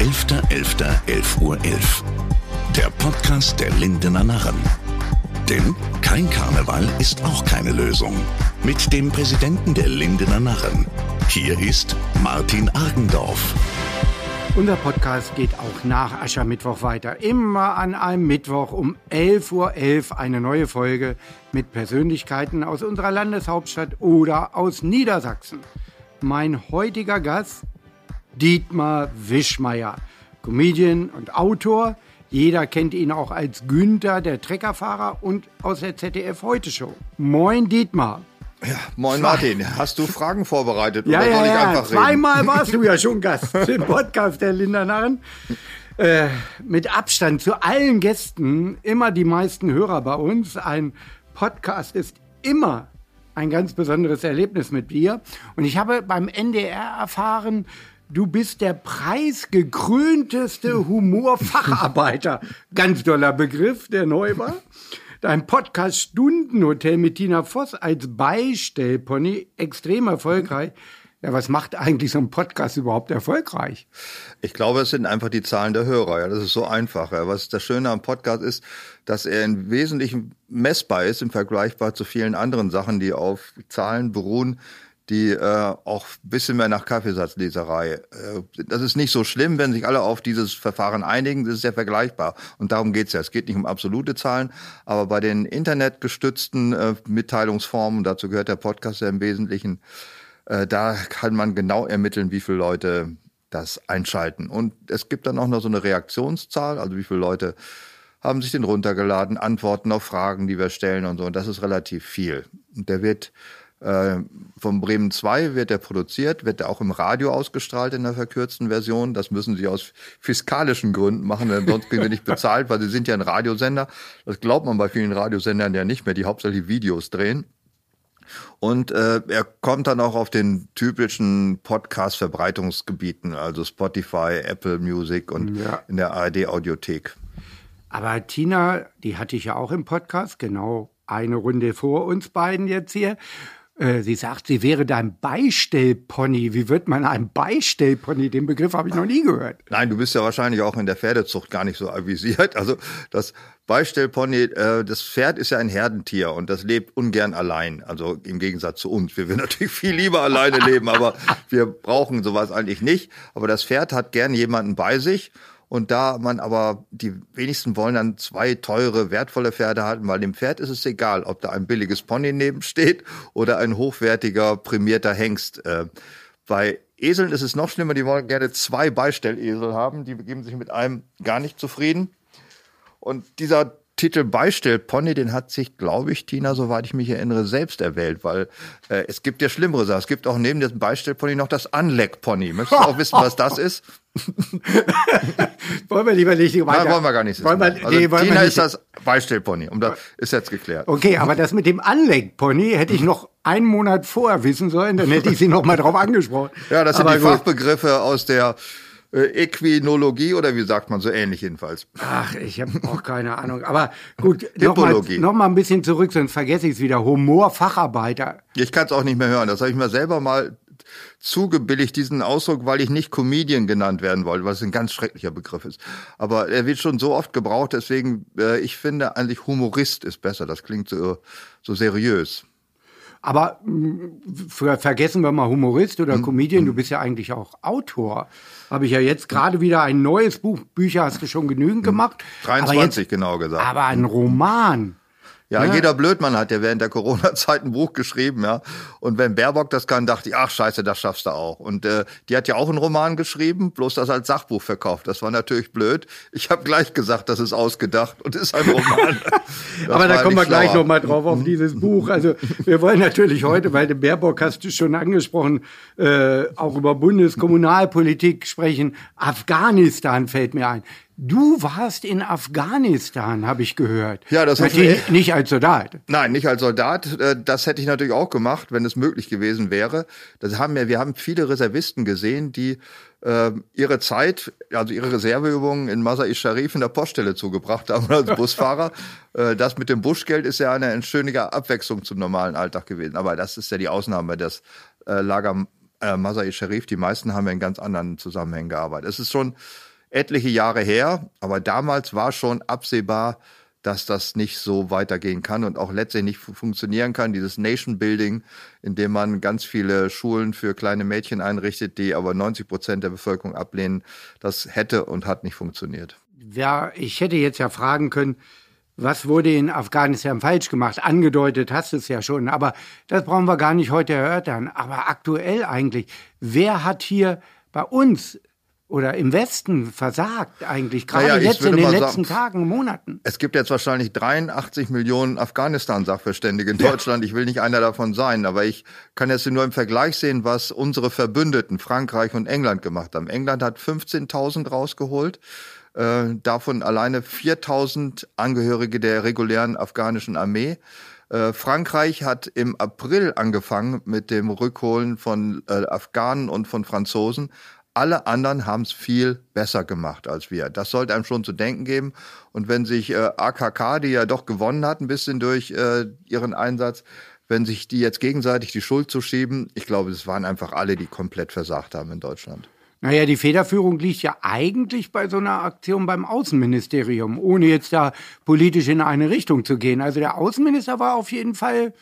11.11.11 Uhr. 11. Der Podcast der Lindener Narren. Denn kein Karneval ist auch keine Lösung. Mit dem Präsidenten der Lindener Narren. Hier ist Martin Argendorf. Unser Podcast geht auch nach Aschermittwoch weiter. Immer an einem Mittwoch um 11.11 Uhr .11 eine neue Folge mit Persönlichkeiten aus unserer Landeshauptstadt oder aus Niedersachsen. Mein heutiger Gast, Dietmar Wischmeier, Comedian und Autor. Jeder kennt ihn auch als Günther, der Treckerfahrer und aus der ZDF Heute Show. Moin Dietmar. Ja, moin Martin, hast du Fragen vorbereitet Ja, oder ja, soll ich ja. einfach Zweimal reden? warst du ja schon Gast im Podcast der Lindernarren. Äh, mit Abstand zu allen Gästen, immer die meisten Hörer bei uns. Ein Podcast ist immer ein ganz besonderes Erlebnis mit dir. Und ich habe beim NDR erfahren, du bist der preisgekrönteste Humorfacharbeiter. Ganz toller Begriff, der neu war. Dein Podcast Stundenhotel mit Tina Voss als Beistellpony extrem erfolgreich. Ja, was macht eigentlich so ein Podcast überhaupt erfolgreich? Ich glaube, es sind einfach die Zahlen der Hörer. Ja, das ist so einfach. Ja. Was das Schöne am Podcast ist, dass er im Wesentlichen messbar ist im Vergleichbar zu vielen anderen Sachen, die auf Zahlen beruhen, die äh, auch ein bisschen mehr nach Kaffeesatzleserei. Äh, das ist nicht so schlimm, wenn sich alle auf dieses Verfahren einigen. Das ist ja vergleichbar. Und darum geht's ja. Es geht nicht um absolute Zahlen, aber bei den internetgestützten äh, Mitteilungsformen, dazu gehört der Podcast ja im Wesentlichen, äh, da kann man genau ermitteln, wie viele Leute das einschalten. Und es gibt dann auch noch so eine Reaktionszahl, also wie viele Leute haben sich den runtergeladen, antworten auf Fragen, die wir stellen und so. Und das ist relativ viel. Und der wird äh, vom Bremen 2 wird der produziert, wird der auch im Radio ausgestrahlt in der verkürzten Version. Das müssen sie aus fiskalischen Gründen machen, denn sonst kriegen wir nicht bezahlt, weil sie sind ja ein Radiosender. Das glaubt man bei vielen Radiosendern ja nicht mehr, die hauptsächlich Videos drehen. Und äh, er kommt dann auch auf den typischen Podcast-Verbreitungsgebieten, also Spotify, Apple Music und Ja. in der ARD-Audiothek. Aber Tina, die hatte ich ja auch im Podcast, genau eine Runde vor uns beiden jetzt hier. Äh, Sie sagt, sie wäre dein Beistellpony. Wie wird man ein Beistellpony? Den Begriff habe ich noch nie gehört. Nein, du bist ja wahrscheinlich auch in der Pferdezucht gar nicht so avisiert. Also das Beistellpony, äh, das Pferd ist ja ein Herdentier und das lebt ungern allein. Also im Gegensatz zu uns. Wir will natürlich viel lieber alleine leben, aber wir brauchen sowas eigentlich nicht. Aber das Pferd hat gern jemanden bei sich. Und da man aber, die wenigsten wollen dann zwei teure, wertvolle Pferde halten, weil dem Pferd ist es egal, ob da ein billiges Pony nebensteht oder ein hochwertiger, prämierter Hengst. Äh, bei Eseln ist es noch schlimmer, die wollen gerne zwei Beistellesel haben, die geben sich mit einem gar nicht zufrieden. Und dieser Titel Beistellpony, den hat sich, glaube ich, Tina, soweit ich mich erinnere, selbst erwählt, weil äh, es gibt ja schlimmere Sachen. Es gibt auch neben dem Beistellpony noch das Anleckpony. Möchtest du auch wissen, was das ist? Wollen wir lieber nicht weiter? Nein, wollen wir gar nicht. Wollen wir, wissen. also nee, wollen Tina wir ist das Beistellpony. Um das ist jetzt geklärt. Okay, aber das mit dem Anleckpony hätte ich noch einen Monat vorher wissen sollen, dann hätte ich Sie noch mal drauf angesprochen. Ja, das sind Aber die gut. Fachbegriffe aus der äh, Equinologie oder wie sagt man so ähnlich jedenfalls. Ach, ich habe auch keine Ahnung. Aber gut, noch mal, Hippologie. noch mal ein bisschen zurück, sonst vergesse ich es wieder. Humorfacharbeiter. Ich kann es auch nicht mehr hören. Das habe ich mir selber mal zugebilligt, diesen Ausdruck, weil ich nicht Comedian genannt werden wollte, was ein ganz schrecklicher Begriff ist. Aber er wird schon so oft gebraucht, deswegen, äh, ich finde eigentlich Humorist ist besser. Das klingt so, so seriös. Aber mh, für, vergessen wir mal Humorist oder Hm, Comedian, du bist ja eigentlich auch Autor. Habe ich ja jetzt gerade wieder ein neues Buch, Bücher hast du schon genügend gemacht. Aber 23 jetzt, genau gesagt. aber ein Roman. Ja, Ja. jeder Blödmann hat ja während der Corona-Zeit ein Buch geschrieben, ja. Und wenn Baerbock das kann, dachte ich, ach scheiße, das schaffst du auch. Und äh, die hat ja auch einen Roman geschrieben, bloß das als Sachbuch verkauft. Das war natürlich blöd. Ich habe gleich gesagt, das ist ausgedacht und ist ein Roman. Aber da kommen wir gleich schlauer. noch mal drauf auf dieses Buch. Also wir wollen natürlich heute, weil den Baerbock hast du schon angesprochen, äh, auch über Bundeskommunalpolitik sprechen. Afghanistan fällt mir ein. Du warst in Afghanistan, habe ich gehört. Ja, das Natürlich nicht als Soldat. Nein, nicht als Soldat. Äh, Das hätte ich natürlich auch gemacht, wenn es möglich gewesen wäre. Das haben wir, wir haben viele Reservisten gesehen, die äh, ihre Zeit, also ihre Reserveübungen in Masai Sharif in der Poststelle zugebracht haben als Busfahrer. Äh, das mit dem Buschgeld ist ja eine schöne Abwechslung zum normalen Alltag gewesen. Aber das ist ja die Ausnahme, das äh, Lager äh, Masai Sharif. Die meisten haben ja in ganz anderen Zusammenhängen gearbeitet. Es ist schon etliche Jahre her, aber damals war schon absehbar, dass das nicht so weitergehen kann und auch letztlich nicht funktionieren kann. Dieses Nation Building, in dem man ganz viele Schulen für kleine Mädchen einrichtet, die aber 90 Prozent der Bevölkerung ablehnen, das hätte und hat nicht funktioniert. Ja, ich hätte jetzt ja fragen können, was wurde in Afghanistan falsch gemacht? Angedeutet hast du es ja schon, aber das brauchen wir gar nicht heute erörtern. Aber aktuell eigentlich, wer hat hier bei uns oder im Westen versagt eigentlich, gerade naja, jetzt in den letzten sagen, Tagen, Monaten? Es gibt jetzt wahrscheinlich 83 Millionen Afghanistan-Sachverständige in Deutschland. Ja. Ich will nicht einer davon sein, aber ich kann jetzt nur im Vergleich sehen, was unsere Verbündeten Frankreich und England gemacht haben. England hat 15.000 rausgeholt. Äh, davon alleine 4000 Angehörige der regulären afghanischen Armee. Äh, Frankreich hat im April angefangen mit dem Rückholen von äh, Afghanen und von Franzosen. Alle anderen haben es viel besser gemacht als wir. Das sollte einem schon zu denken geben. Und wenn sich äh, AKK, die ja doch gewonnen hat, ein bisschen durch äh, ihren Einsatz, wenn sich die jetzt gegenseitig die Schuld zuschieben, ich glaube, es waren einfach alle, die komplett versagt haben in Deutschland. Naja, die Federführung liegt ja eigentlich bei so einer Aktion beim Außenministerium, ohne jetzt da politisch in eine Richtung zu gehen. Also der Außenminister war auf jeden Fall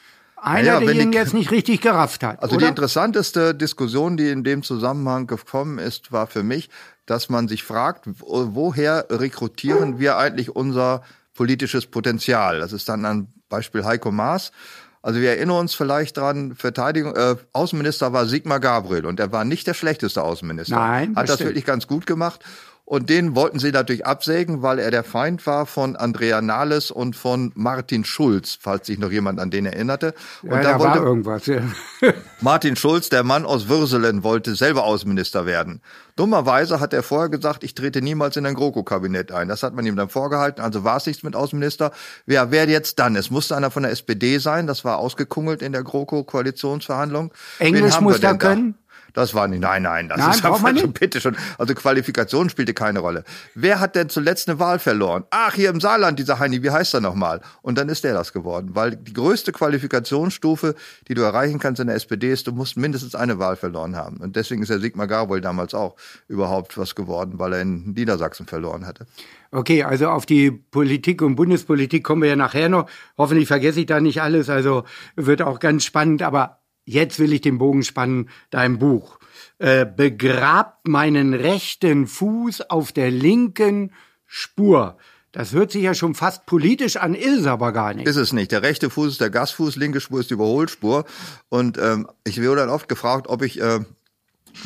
einer, naja, der ihn jetzt nicht richtig gerafft hat. Also oder? die interessanteste Diskussion, die in dem Zusammenhang gekommen ist, war für mich, dass man sich fragt, woher rekrutieren wir eigentlich unser politisches Potenzial? Das ist dann ein Beispiel Heiko Maas. Also wir erinnern uns vielleicht dran, Verteidigung, äh, Außenminister war Sigmar Gabriel und er war nicht der schlechteste Außenminister. Nein, hat das stimmt. wirklich ganz gut gemacht. Und den wollten sie natürlich absägen, weil er der Feind war von Andrea Nahles und von Martin Schulz, falls sich noch jemand an den erinnerte. Und ja, da, da wollte war irgendwas. Ja. Martin Schulz, der Mann aus Würselen, wollte selber Außenminister werden. Dummerweise hat er vorher gesagt, ich trete niemals in ein GroKo-Kabinett ein. Das hat man ihm dann vorgehalten, also war es nichts mit Außenminister. Wer wer jetzt dann? Es musste einer von der SPD sein, das war ausgekungelt in der GroKo-Koalitionsverhandlung. Englisch muss er können? Da? Das war nicht, nein, nein, das nein, ist einfach schon, bitte schon. Also Qualifikation spielte keine Rolle. Wer hat denn zuletzt eine Wahl verloren? Ach, hier im Saarland, dieser Heini, wie heißt er nochmal? Und dann ist der das geworden, weil die größte Qualifikationsstufe, die du erreichen kannst in der SPD ist, du musst mindestens eine Wahl verloren haben. Und deswegen ist der Sigmar Gabriel damals auch überhaupt was geworden, weil er in Niedersachsen verloren hatte. Okay, also auf die Politik und Bundespolitik kommen wir ja nachher noch. Hoffentlich vergesse ich da nicht alles, also wird auch ganz spannend, aber jetzt will ich den Bogen spannen, dein Buch. Äh, begrabt meinen rechten Fuß auf der linken Spur. Das hört sich ja schon fast politisch an, ist es aber gar nicht. Ist es nicht. Der rechte Fuß ist der Gasfuß, linke Spur ist die Überholspur. Und ähm, ich wurde dann oft gefragt, ob ich äh,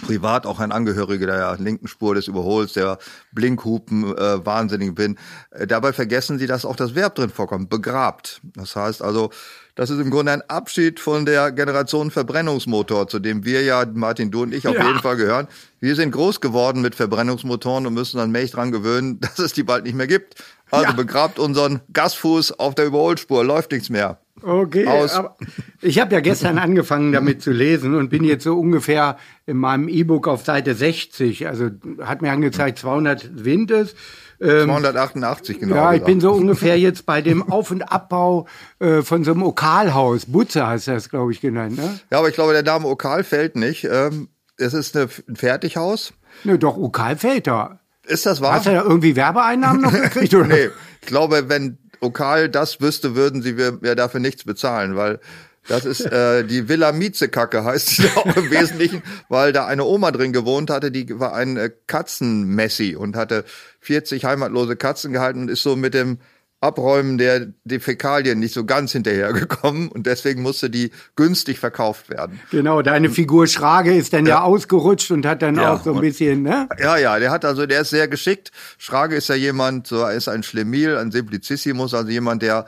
privat auch ein Angehöriger der linken Spur des Überhols, der Blinkhupen äh, wahnsinnig bin. Äh, dabei vergessen sie, dass auch das Verb drin vorkommt, begrabt. Das heißt also, das ist im Grunde ein Abschied von der Generation Verbrennungsmotor, zu dem wir ja, Martin, du und ich auf ja. jeden Fall gehören. Wir sind groß geworden mit Verbrennungsmotoren und müssen dann mächtig dran gewöhnen, dass es die bald nicht mehr gibt. Also ja. begrabt unseren Gasfuß auf der Überholspur, läuft nichts mehr. Okay, Aus. aber ich habe ja gestern angefangen damit zu lesen und bin jetzt so ungefähr in meinem E-Book auf Seite 60. Also hat mir angezeigt 200 Wind ist. Ähm, 288 genau. Ja, ich bin so ungefähr jetzt bei dem Auf- und Abbau äh, von so einem Okalhaus. Butze heißt das, glaube ich, genannt. Ne? Ja, aber ich glaube, der Name Okal fällt nicht. Ähm, es ist eine, ein Fertighaus. Ne, doch, Okal fällt da. Ist das wahr? Hast du da irgendwie Werbeeinnahmen noch gekriegt? Oder? nee, ich glaube, wenn Okal das wüsste, würden sie mir dafür nichts bezahlen, weil das ist äh, die Villa Mietzekacke, heißt sie auch im Wesentlichen, weil da eine Oma drin gewohnt hatte, die war ein äh, Katzenmessi und hatte 40 heimatlose Katzen gehalten und ist so mit dem Abräumen der die Fäkalien nicht so ganz hinterhergekommen und deswegen musste die günstig verkauft werden. Genau, deine Figur Schrage ist dann ja, ja ausgerutscht und hat dann ja, auch so ein bisschen, ne? Ja, ja, der hat also, der ist sehr geschickt. Schrage ist ja jemand, so er ist ein Schlemil, ein Simplicissimus, also jemand, der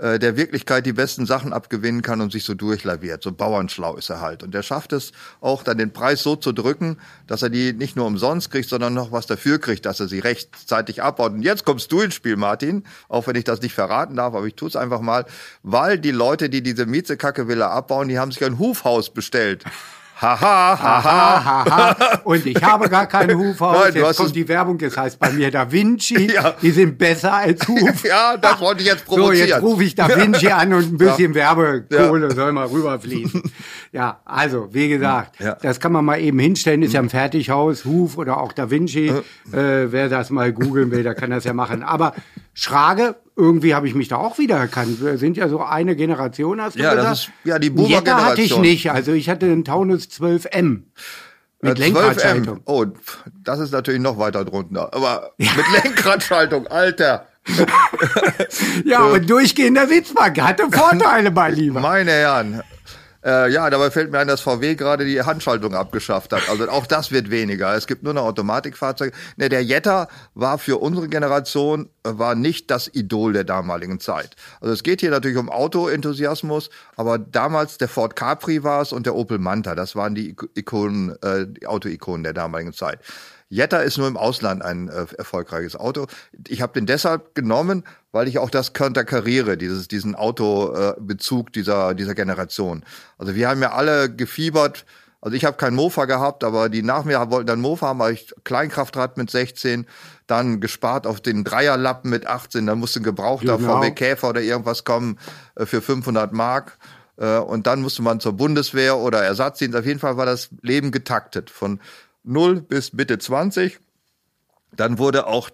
äh, der Wirklichkeit die besten Sachen abgewinnen kann und sich so durchlaviert. So bauernschlau ist er halt. Und der schafft es auch dann den Preis so zu drücken, dass er die nicht nur umsonst kriegt, sondern noch was dafür kriegt, dass er sie rechtzeitig abbaut. Und jetzt kommst du ins Spiel, Martin, auch wenn ich das nicht verraten darf, aber ich tue es einfach mal, weil die Leute, die diese Mietzekacke-Villa abbauen, die haben sich ein Hufhaus bestellt Haha, haha. Haha. Und ich habe gar kein Hufhaus. Nein, jetzt kommt die Werbung, das heißt bei mir Da Vinci. Ja. Die sind besser als Huf. Ja, das wollte ich jetzt So, provozieren. jetzt rufe ich Da Vinci an und ein bisschen Werbekohle soll mal rüberfließen. Ja, also, wie gesagt, Ja. das kann man mal eben hinstellen, ist ja ein Fertighaus, Huf oder auch Da Vinci. Äh, wer das mal googeln will, der kann das ja machen. Aber Schrage, irgendwie habe ich mich da auch wiedererkannt. Wir sind ja so eine Generation, hast du Ja, das gesagt? ist- ja, die Jetta hatte ich Boomer-Generation. nicht. Also ich hatte einen Taunus 12M. Mit Äh, 12M. Lenkradschaltung. Oh, das ist natürlich noch weiter drunter. Aber mit Lenkradschaltung, Alter. Ja, und durchgehender Sitzbank hatte Vorteile, mein Lieber. Meine Herren. Äh, ja, dabei fällt mir ein, dass VW gerade die Handschaltung abgeschafft hat. Also auch das wird weniger. Es gibt nur noch Automatikfahrzeuge. Ne, der Jetta war für unsere Generation äh, war nicht das Idol der damaligen Zeit. Also es geht hier natürlich um Autoenthusiasmus, aber damals der Ford Capri war es und der Opel Manta. Das waren die Ik- Ikonen, äh, die Autoikonen der damaligen Zeit. Jetta ist nur im Ausland ein äh, erfolgreiches Auto. Ich habe den deshalb genommen, weil ich auch das konterkariere, dieses, diesen Autobezug dieser, dieser Generation. Also wir haben ja alle gefiebert. Also ich habe kein Mofa gehabt, aber die nach mir wollten dann Mofa haben, weil ich Kleinkraftrad mit 16, dann gespart auf den Dreierlappen mit 18, dann musste ein gebrauchter Genau. VW Käfer oder irgendwas kommen äh, für 500 Mark. Äh, Und dann musste man zur Bundeswehr oder Ersatzdienst. Auf jeden Fall war das Leben getaktet von 0 bis Mitte 20. Dann wurde auch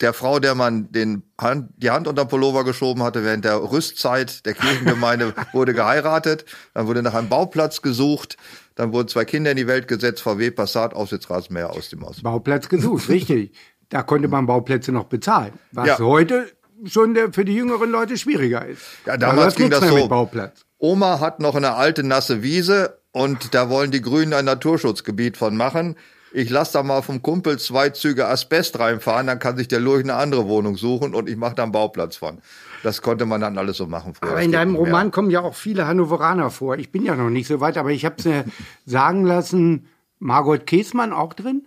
der Frau, der man den Hand, die Hand unter den Pullover geschoben hatte während der Rüstzeit der Kirchengemeinde, wurde geheiratet. Dann wurde nach einem Bauplatz gesucht. Dann wurden zwei Kinder in die Welt gesetzt. VW Passat, Aufsitzrasenmäher aus dem Aus. Bauplatz gesucht, richtig. Da konnte man Bauplätze noch bezahlen. Was Ja. heute schon der, für die jüngeren Leute schwieriger ist. Ja, Da damals ging das so. Oma hat noch eine alte nasse Wiese und da wollen die Grünen ein Naturschutzgebiet von machen. Ich lasse da mal vom Kumpel zwei Züge Asbest reinfahren, dann kann sich der Lurch eine andere Wohnung suchen und ich mache da einen Bauplatz von. Das konnte man dann alles so machen früher. Aber in deinem. Roman kommen ja auch viele Hannoveraner vor. Ich bin ja noch nicht so weit, aber ich habe es mir sagen lassen, Margot Käßmann auch drin?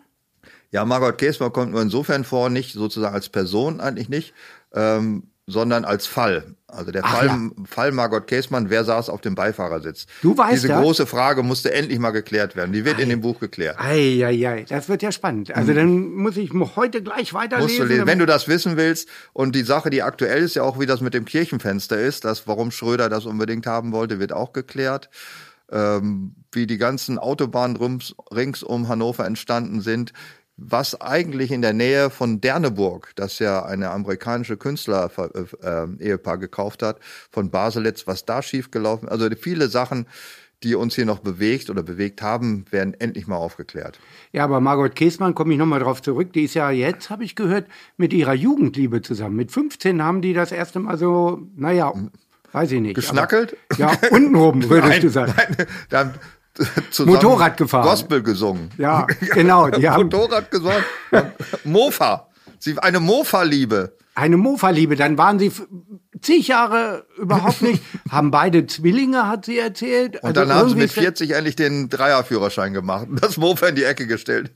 Ja, Margot Käßmann kommt nur insofern vor, nicht sozusagen als Person eigentlich nicht, ähm, sondern als Fall. Also der Ach Fall, ja. Fall Margot Käßmann, wer saß auf dem Beifahrersitz? Du weißt Diese das? große Frage musste endlich mal geklärt werden. Die wird in dem Buch geklärt. Eieiei, das wird ja spannend. Also dann muss ich heute gleich Musst weiterlesen. du lesen. Wenn du das wissen willst und die Sache, die aktuell ist, ja auch wie das mit dem Kirchenfenster ist, das, warum Schröder das unbedingt haben wollte, wird auch geklärt. Ähm, wie die ganzen Autobahnen rings um Hannover entstanden sind, was eigentlich in der Nähe von Derneburg, das ja eine amerikanische Künstler äh, äh, gekauft hat, von Baselitz, was da schiefgelaufen, also viele Sachen, die uns hier noch bewegt oder bewegt haben, werden endlich mal aufgeklärt. Ja, aber Margot Käßmann, komme ich nochmal drauf zurück, die ist ja jetzt, habe ich gehört, mit ihrer Jugendliebe zusammen. Mit 15 haben die das erste Mal so, naja, weiß ich nicht. Geschnackelt? Aber, ja, untenrum, würdest du sagen. Nein, da zusammen Motorrad gefahren. Gospel gesungen. Ja, genau, die haben- Motorrad gesungen. Mofa. Sie, eine Mofa-Liebe. Eine Mofa-Liebe, dann waren sie zig Jahre überhaupt nicht, haben beide Zwillinge, hat sie erzählt. Und dann haben sie mit ist- 40 endlich den Dreierführerschein gemacht und das Mofa in die Ecke gestellt.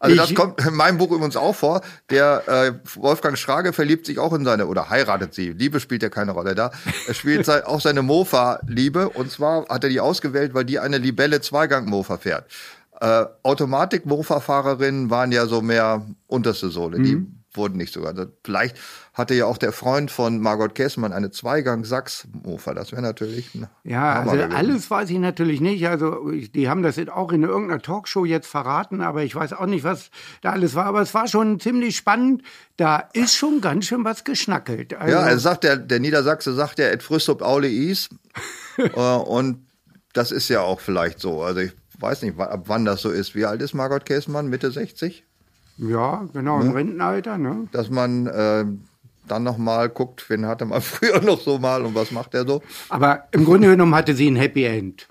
Also das Ich- kommt in meinem Buch übrigens auch vor. Der äh, Wolfgang Schrage verliebt sich auch in seine, oder heiratet sie. Liebe spielt ja keine Rolle da. Er spielt auch seine Mofa-Liebe. Und zwar hat er die ausgewählt, weil die eine Libelle Zweigang-Mofa fährt. Äh, Automatik-Mofa-Fahrerinnen waren ja so mehr unterste Sohle. Die Mhm. Wurden nicht sogar. Vielleicht hatte ja auch der Freund von Margot Käßmann eine Zweigang-Sachs-Mofa. Das wäre natürlich ein Ja, also gewesen. alles weiß ich natürlich nicht. Also die haben das jetzt auch in irgendeiner Talkshow jetzt verraten, aber ich weiß auch nicht, was da alles war. Aber es war schon ziemlich spannend. Da ist schon ganz schön was geschnackelt. Also, Ja, er sagt der, der Niedersachse sagt ja, et frühst Aule is. äh, und das ist ja auch vielleicht so. Also ich weiß nicht, ab wann das so ist. Wie alt ist Margot Käßmann? Mitte 60? Ja genau, im Rentenalter. Ne? Dass man äh, dann noch mal guckt, wen hatte man früher noch so mal und was macht er so? Aber im Grunde genommen hatte sie ein Happy End.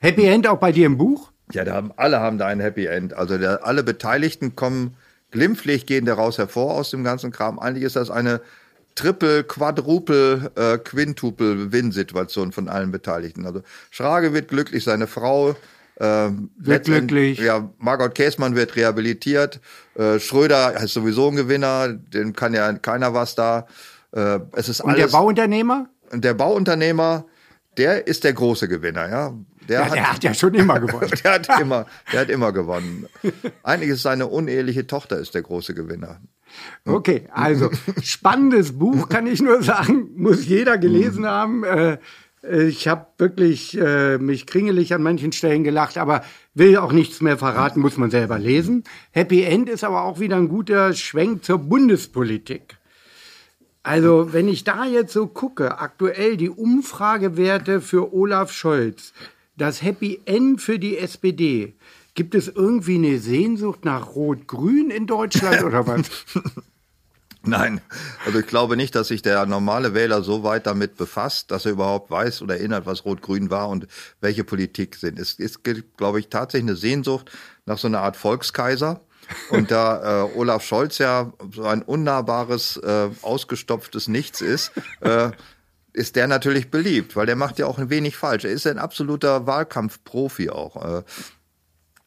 Happy End auch bei dir im Buch? Ja, da haben, alle haben da ein Happy End. Also der, alle Beteiligten kommen glimpflich, gehen daraus hervor aus dem ganzen Kram. Eigentlich ist das eine Triple, Quadruple, äh, Quintupel Win-Situation von allen Beteiligten. Also Schrage wird glücklich, seine Frau ähm, Wird glücklich. Ja, Margot Käßmann wird rehabilitiert. Äh, Schröder ist sowieso ein Gewinner, dem kann ja keiner was da. Äh, es ist Und alles. der Bauunternehmer? Und der Bauunternehmer, der ist der große Gewinner, ja. Der, ja, hat, der hat ja schon immer gewonnen. der hat immer, der hat immer gewonnen. Eigentlich ist seine uneheliche Tochter ist der große Gewinner. Okay, also spannendes Buch kann ich nur sagen, muss jeder gelesen haben. Äh, ich habe wirklich äh, mich kringelig an manchen Stellen gelacht, aber will auch nichts mehr verraten, muss man selber lesen. Happy End ist aber auch wieder ein guter Schwenk zur Bundespolitik. Also, wenn ich da jetzt so gucke, aktuell die Umfragewerte für Olaf Scholz, das Happy End für die SPD, gibt es irgendwie eine Sehnsucht nach Rot-Grün in Deutschland oder was? Nein, also ich glaube nicht, dass sich der normale Wähler so weit damit befasst, dass er überhaupt weiß oder erinnert, was Rot-Grün war und welche Politik sind. Es ist, glaube ich, tatsächlich eine Sehnsucht nach so einer Art Volkskaiser. Und da äh, Olaf Scholz ja so ein unnahbares, äh, ausgestopftes Nichts ist, äh, ist der natürlich beliebt, weil der macht ja auch ein wenig falsch. Er ist ein absoluter Wahlkampfprofi auch.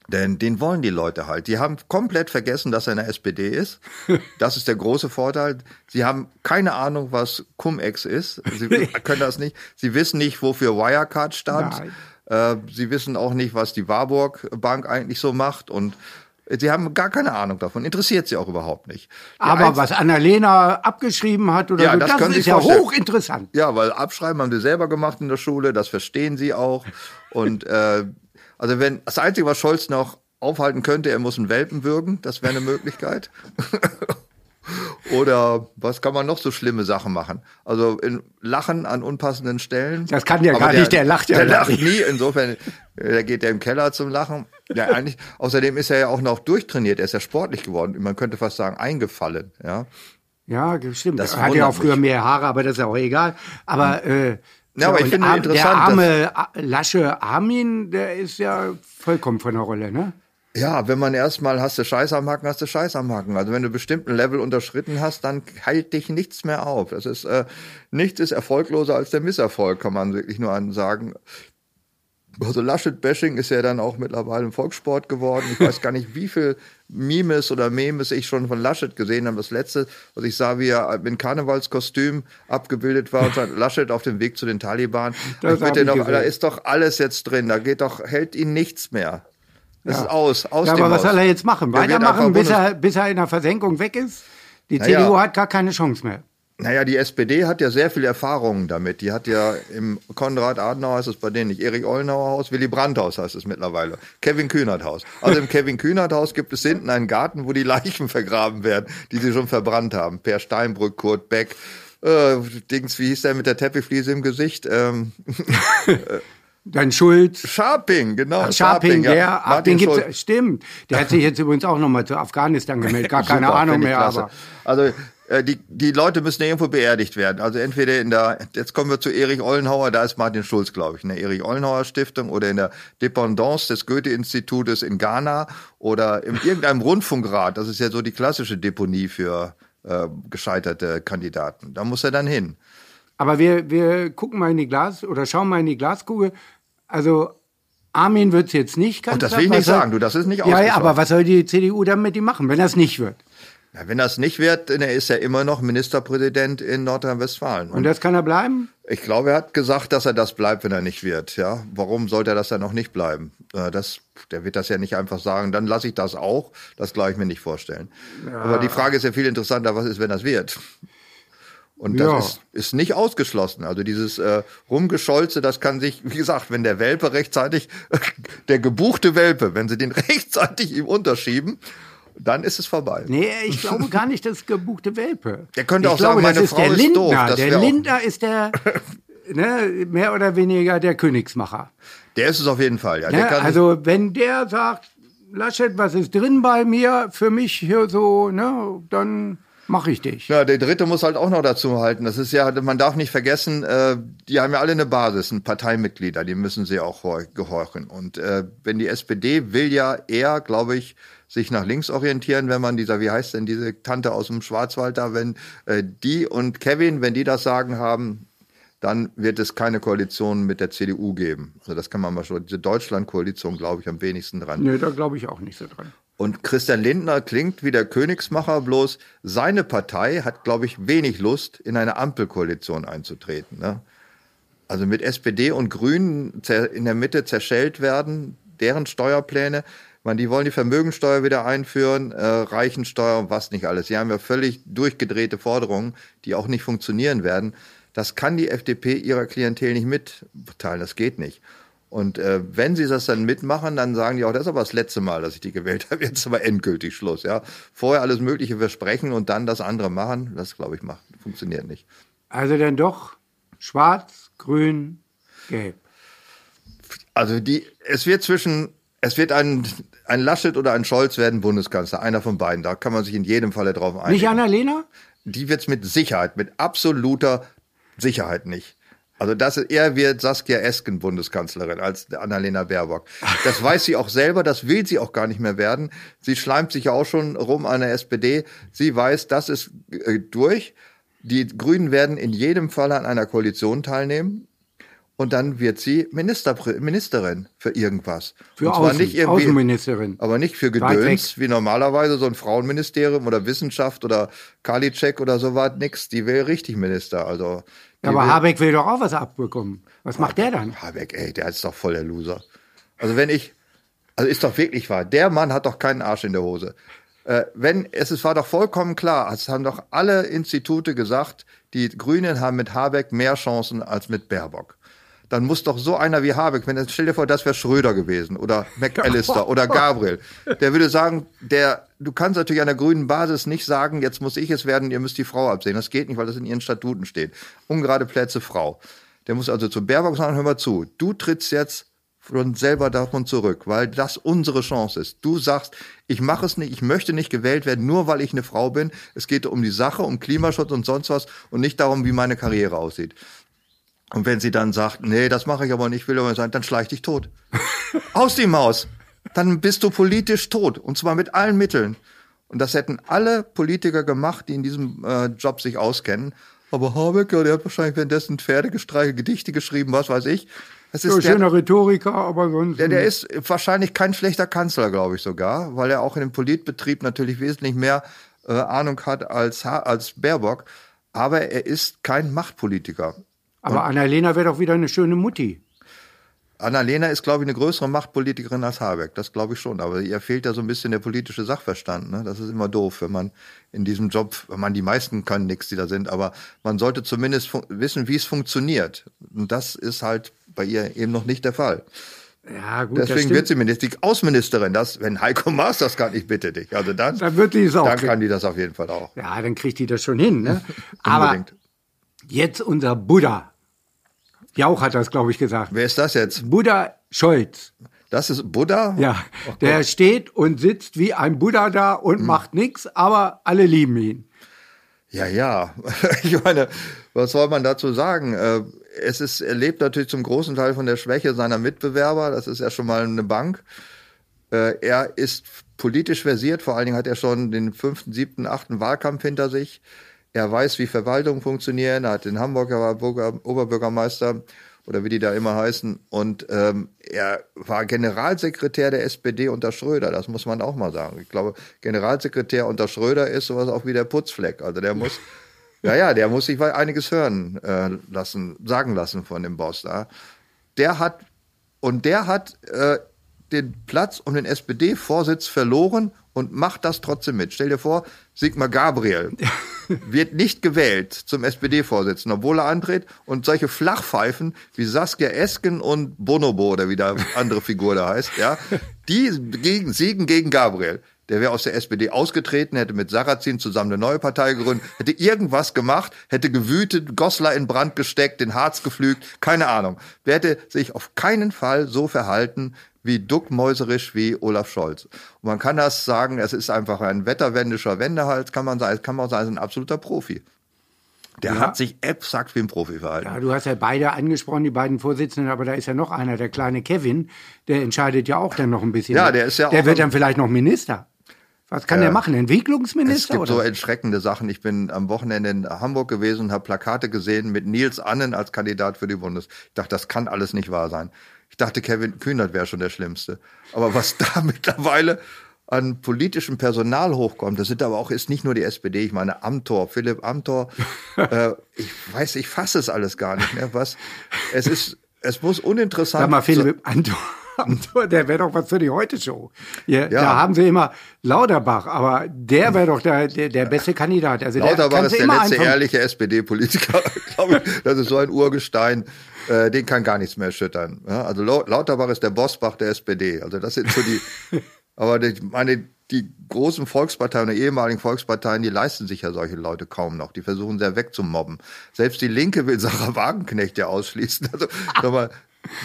Denn den wollen die Leute halt. Die haben komplett vergessen, dass er in der SPD ist. Das ist der große Vorteil. Sie haben keine Ahnung, was Cum-Ex ist. Sie können das nicht. Sie wissen nicht, wofür Wirecard stand. Nein. Äh, sie wissen auch nicht, was die Warburg Bank eigentlich so macht. Und Sie haben gar keine Ahnung davon, interessiert sie auch überhaupt nicht. Die Aber was Annalena abgeschrieben hat oder ja, so, das, das ist ja hochinteressant. Ja, weil abschreiben haben sie selber gemacht in der Schule, das verstehen sie auch. Und äh, also wenn das Einzige, was Scholz noch aufhalten könnte, er muss einen Welpen würgen, das wäre eine Möglichkeit. Oder was kann man noch so schlimme Sachen machen? Also in Lachen an unpassenden Stellen. Das kann ja gar der, nicht, der lacht ja Der lacht nie, insofern da geht er im Keller zum Lachen. Ja, eigentlich, außerdem ist er ja auch noch durchtrainiert, er ist ja sportlich geworden. Man könnte fast sagen, eingefallen, ja. Ja, stimmt. Das er hat ja auch früher mehr Haare, aber das ist ja auch egal. Aber hm. äh, ja, aber ich finde Ar interessant. Der arme Lasche Armin, der ist ja vollkommen von der Rolle, ne? Ja, wenn man erstmal hast du Scheiß am Haken, hast du Scheiß am Haken. Also wenn du bestimmten Level unterschritten hast, dann heilt dich nichts mehr auf. Das ist äh, nichts ist erfolgloser als der Misserfolg, kann man wirklich nur sagen. Also Laschet-Bashing ist ja dann auch mittlerweile ein Volkssport geworden. Ich weiß gar nicht, wie viel Memes oder Memes ich schon von Laschet gesehen habe. Das letzte, was ich sah, wie er in Karnevalskostüm abgebildet war und sagt, Laschet auf dem Weg zu den Taliban. Das bitte noch, da ist doch alles jetzt drin. Da geht doch, hält ihn nichts mehr. Das ja. ist aus, aus ja, aber was soll er jetzt machen? Weitermachen, bis er, bis er in der Versenkung weg ist? Die naja. CDU hat gar keine Chance mehr. Naja, die SPD hat ja sehr viel Erfahrungen damit. Die hat ja im Konrad Adenauer heißt es bei denen nicht, Erik Ollenauer Haus, Willy Brandt Haus heißt es mittlerweile, Kevin Kühnert Haus. Also im Kevin Kühnert Haus gibt es hinten einen Garten, wo die Leichen vergraben werden, die sie schon verbrannt haben. Per Steinbrück, Kurt Beck, äh, Dings, wie hieß der mit der Teppichfliese im Gesicht? Ähm, Dann Schulz. Sharping, genau. Ach, Sharping, Sharping der, ach, den gibt's, stimmt. Der hat sich jetzt übrigens auch nochmal zu Afghanistan gemeldet. Gar keine Super, Ahnung mehr, aber. Also, die, die Leute müssen irgendwo beerdigt werden. Also entweder in der, jetzt kommen wir zu Erich Ollenhauer, da ist Martin Schulz, glaube ich, in der Erich Ollenhauer Stiftung oder in der Dependance des Goethe-Institutes in Ghana oder in irgendeinem Rundfunkrat. Das ist ja so die klassische Deponie für äh, gescheiterte Kandidaten. Da muss er dann hin. Aber wir, wir gucken mal in die Glas oder schauen mal in die Glaskugel. Also Armin wird es jetzt nicht. Ganz das will ich nicht sagen, du, das ist nicht Ja, ja, aber was soll die CDU dann mit ihm machen, wenn das nicht wird? Ja, wenn das nicht wird, dann ist er immer noch Ministerpräsident in Nordrhein-Westfalen. Und das kann er bleiben? Ich glaube, er hat gesagt, dass er das bleibt, wenn er nicht wird. Ja, warum sollte er das dann noch nicht bleiben? Äh, das, der wird das ja nicht einfach sagen. Dann lasse ich das auch. Das glaube ich mir nicht vorstellen. Ja. Aber die Frage ist ja viel interessanter, was ist, wenn das wird? Und das ja. ist, ist nicht ausgeschlossen. Also dieses äh, Rumgescholze, das kann sich, wie gesagt, wenn der Welpe rechtzeitig, der gebuchte Welpe, wenn sie den rechtzeitig ihm unterschieben, dann ist es vorbei. Nee, ich glaube gar nicht, das gebuchte Welpe. Der könnte ich auch glaube, sagen, meine ist Frau ist doof. Der Lindner ist der, ne, mehr oder weniger der Königsmacher. Der ist es auf jeden Fall, ja. ja also wenn der sagt, Laschet, was ist drin bei mir, für mich hier so, ne, dann mache ich dich. Ja, der dritte muss halt auch noch dazu halten. Das ist ja, man darf nicht vergessen, äh, die haben ja alle eine Basis, ein Parteimitglieder, die müssen sie auch gehorchen. Und äh, wenn die SPD will ja eher, glaube ich, sich nach links orientieren, wenn man dieser, wie heißt denn diese Tante aus dem Schwarzwald da, wenn äh, die und Kevin, wenn die das sagen haben, dann wird es keine Koalition mit der CDU geben. Also das kann man mal schon, diese Deutschland-Koalition glaube ich am wenigsten dran. Nee, da glaube ich auch nicht so dran. Und Christian Lindner klingt wie der Königsmacher, bloß seine Partei hat, glaube ich, wenig Lust, in eine Ampelkoalition einzutreten. Ne? Also mit SPD und Grünen in der Mitte zerschellt werden, deren Steuerpläne. Man, die wollen die Vermögensteuer wieder einführen, äh, Reichensteuer und was nicht alles. Sie haben ja völlig durchgedrehte Forderungen, die auch nicht funktionieren werden. Das kann die FDP ihrer Klientel nicht mitteilen. Das geht nicht. Und äh, wenn sie das dann mitmachen, dann sagen die auch, das ist aber das letzte Mal, dass ich die gewählt habe. Jetzt ist aber endgültig Schluss. Ja, vorher alles Mögliche versprechen und dann das andere machen. Das glaube ich macht funktioniert nicht. Also dann doch Schwarz, Grün, Gelb. Also die, es wird zwischen, es wird ein, ein Laschet oder ein Scholz werden Bundeskanzler, einer von beiden. Da kann man sich in jedem Falle drauf einigen. Nicht Annalena? Die wird's mit Sicherheit, mit absoluter Sicherheit nicht. Also das er wird Saskia Esken Bundeskanzlerin als Annalena Baerbock. Das weiß sie auch selber, das will sie auch gar nicht mehr werden. Sie schleimt sich ja auch schon rum an der SPD. Sie weiß, das ist äh, durch. Die Grünen werden in jedem Fall an einer Koalition teilnehmen. Und dann wird sie Minister, Ministerin für irgendwas. Für und zwar Außen, nicht irgendwie, Außenministerin. Aber nicht für Gedöns, wie normalerweise so ein Frauenministerium oder Wissenschaft oder Karliczek oder so was, nix. Die wäre richtig Minister. Also ja, aber will, Habeck will doch auch was abbekommen. Was macht der dann? Habeck, ey, der ist doch voll der Loser. Also wenn ich, also ist doch wirklich wahr, der Mann hat doch keinen Arsch in der Hose. Äh, wenn, es, es war doch vollkommen klar, es haben doch alle Institute gesagt, die Grünen haben mit Habeck mehr Chancen als mit Baerbock dann muss doch so einer wie Habeck, wenn stell dir vor, das wäre Schröder gewesen oder McAllister oder Gabriel, der würde sagen, der, du kannst natürlich an der grünen Basis nicht sagen, jetzt muss ich es werden, ihr müsst die Frau absehen. Das geht nicht, weil das in ihren Statuten steht. Ungerade Plätze Frau. Der muss also zu Baerbock sagen, hör mal zu, du trittst jetzt von selber davon zurück, weil das unsere Chance ist. Du sagst, ich mache es nicht, ich möchte nicht gewählt werden, nur weil ich eine Frau bin. Es geht um die Sache, um Klimaschutz und sonst was und nicht darum, wie meine Karriere aussieht. Und wenn sie dann sagt, nee, das mache ich aber nicht, will aber sein, dann schleich dich tot. Aus die Maus. Dann bist du politisch tot. Und zwar mit allen Mitteln. Und das hätten alle Politiker gemacht, die in diesem äh, Job sich auskennen. Aber Habeck, ja, der hat wahrscheinlich währenddessen Pferde gestreichelt, Gedichte geschrieben, was weiß ich. Das ist ja, schöner Rhetoriker, aber sonst. Der, der ist wahrscheinlich kein schlechter Kanzler, glaube ich sogar, weil er auch in dem Politbetrieb natürlich wesentlich mehr äh, Ahnung hat als, als Baerbock. Aber er ist kein Machtpolitiker. Aber Annalena wäre doch wieder eine schöne Mutti. Annalena ist, glaube ich, eine größere Machtpolitikerin als Habeck. Das glaube ich schon. Aber ihr fehlt ja so ein bisschen der politische Sachverstand. Ne? Das ist immer doof, wenn man in diesem Job, wenn man die meisten können nichts, die da sind, aber man sollte zumindest wissen, wie es funktioniert. Und das ist halt bei ihr eben noch nicht der Fall. Ja, gut, Deswegen wird sie Minister, Außenministerin. Das, wenn Heiko Maas das kann, ich bitte dich. Also dann, dann, wird die es auch dann kann die das auf jeden Fall auch. Ja, dann kriegt die das schon hin. Ne? aber jetzt unser Buddha. Jauch hat das, glaube ich, gesagt. Wer ist das jetzt? Buddha Scholz. Das ist Buddha? Ja, oh der steht und sitzt wie ein Buddha da und hm. macht nichts, aber alle lieben ihn. Ja, ja. Ich meine, was soll man dazu sagen? Äh, es ist, er lebt natürlich zum großen Teil von der Schwäche seiner Mitbewerber. Das ist ja schon mal eine Bank. Äh, er ist politisch versiert. Vor allen Dingen hat er schon den fünften, siebten, achten Wahlkampf hinter sich. Er weiß, wie Verwaltungen funktionieren. Er hat den Hamburger Oberbürgermeister oder wie die da immer heißen. Und ähm, er war Generalsekretär der SPD unter Schröder. Das muss man auch mal sagen. Ich glaube, Generalsekretär unter Schröder ist sowas auch wie der Putzfleck. Also der muss, ja, ja, der muss sich einiges hören äh, lassen, sagen lassen von dem Boss da. Der hat und der hat äh, den Platz um den SPD-Vorsitz verloren und macht das trotzdem mit. Stell dir vor, Sigmar Gabriel wird nicht gewählt zum SPD-Vorsitzenden, obwohl er antritt und solche Flachpfeifen wie Saskia Esken und Bonobo oder wie der andere Figur da heißt, ja, die gegen, siegen gegen Gabriel. Der wäre aus der SPD ausgetreten, hätte mit Sarrazin zusammen eine neue Partei gegründet, hätte irgendwas gemacht, hätte gewütet, Goslar in Brand gesteckt, den Harz geflügt, keine Ahnung. Der hätte sich auf keinen Fall so verhalten, wie duckmäuserisch wie Olaf Scholz. Und man kann das sagen, es ist einfach ein wetterwendischer Wendehals, kann man sagen, kann man sagen, ein absoluter Profi. Der ja. hat sich exakt wie ein Profi verhalten. Ja, du hast ja beide angesprochen, die beiden Vorsitzenden, aber da ist ja noch einer, der kleine Kevin, der entscheidet ja auch dann noch ein bisschen. Ja, der ist ja Der wird dann vielleicht noch Minister. Was kann ja. der machen? Entwicklungsminister? Es gibt oder? so entschreckende Sachen. Ich bin am Wochenende in Hamburg gewesen und habe Plakate gesehen mit Nils Annen als Kandidat für die Bundes. Ich dachte, das kann alles nicht wahr sein. Ich dachte, Kevin Kühnert wäre schon der Schlimmste. Aber was da mittlerweile an politischem Personal hochkommt, das sind aber auch, ist nicht nur die SPD, ich meine Amtor, Philipp Amtor, äh, ich weiß, ich fasse es alles gar nicht mehr, was, es ist, es muss uninteressant Sag mal, Philipp Amtor. Amtor, der wäre doch was für die Heute-Show. Ja, ja. Da haben sie immer Lauterbach, aber der wäre doch der, der, der beste Kandidat. Also Lauterbach ist der letzte ehrliche SPD-Politiker, glaube ich. Das ist so ein Urgestein. Äh, den kann gar nichts mehr erschüttern. Ja, also Lauterbach ist der Bossbach der SPD. Also das sind so die. aber die, meine, die großen Volksparteien oder ehemaligen Volksparteien, die leisten sich ja solche Leute kaum noch. Die versuchen sehr wegzumobben. Selbst die Linke will Sarah Wagenknecht ja ausschließen. Also, sag mal,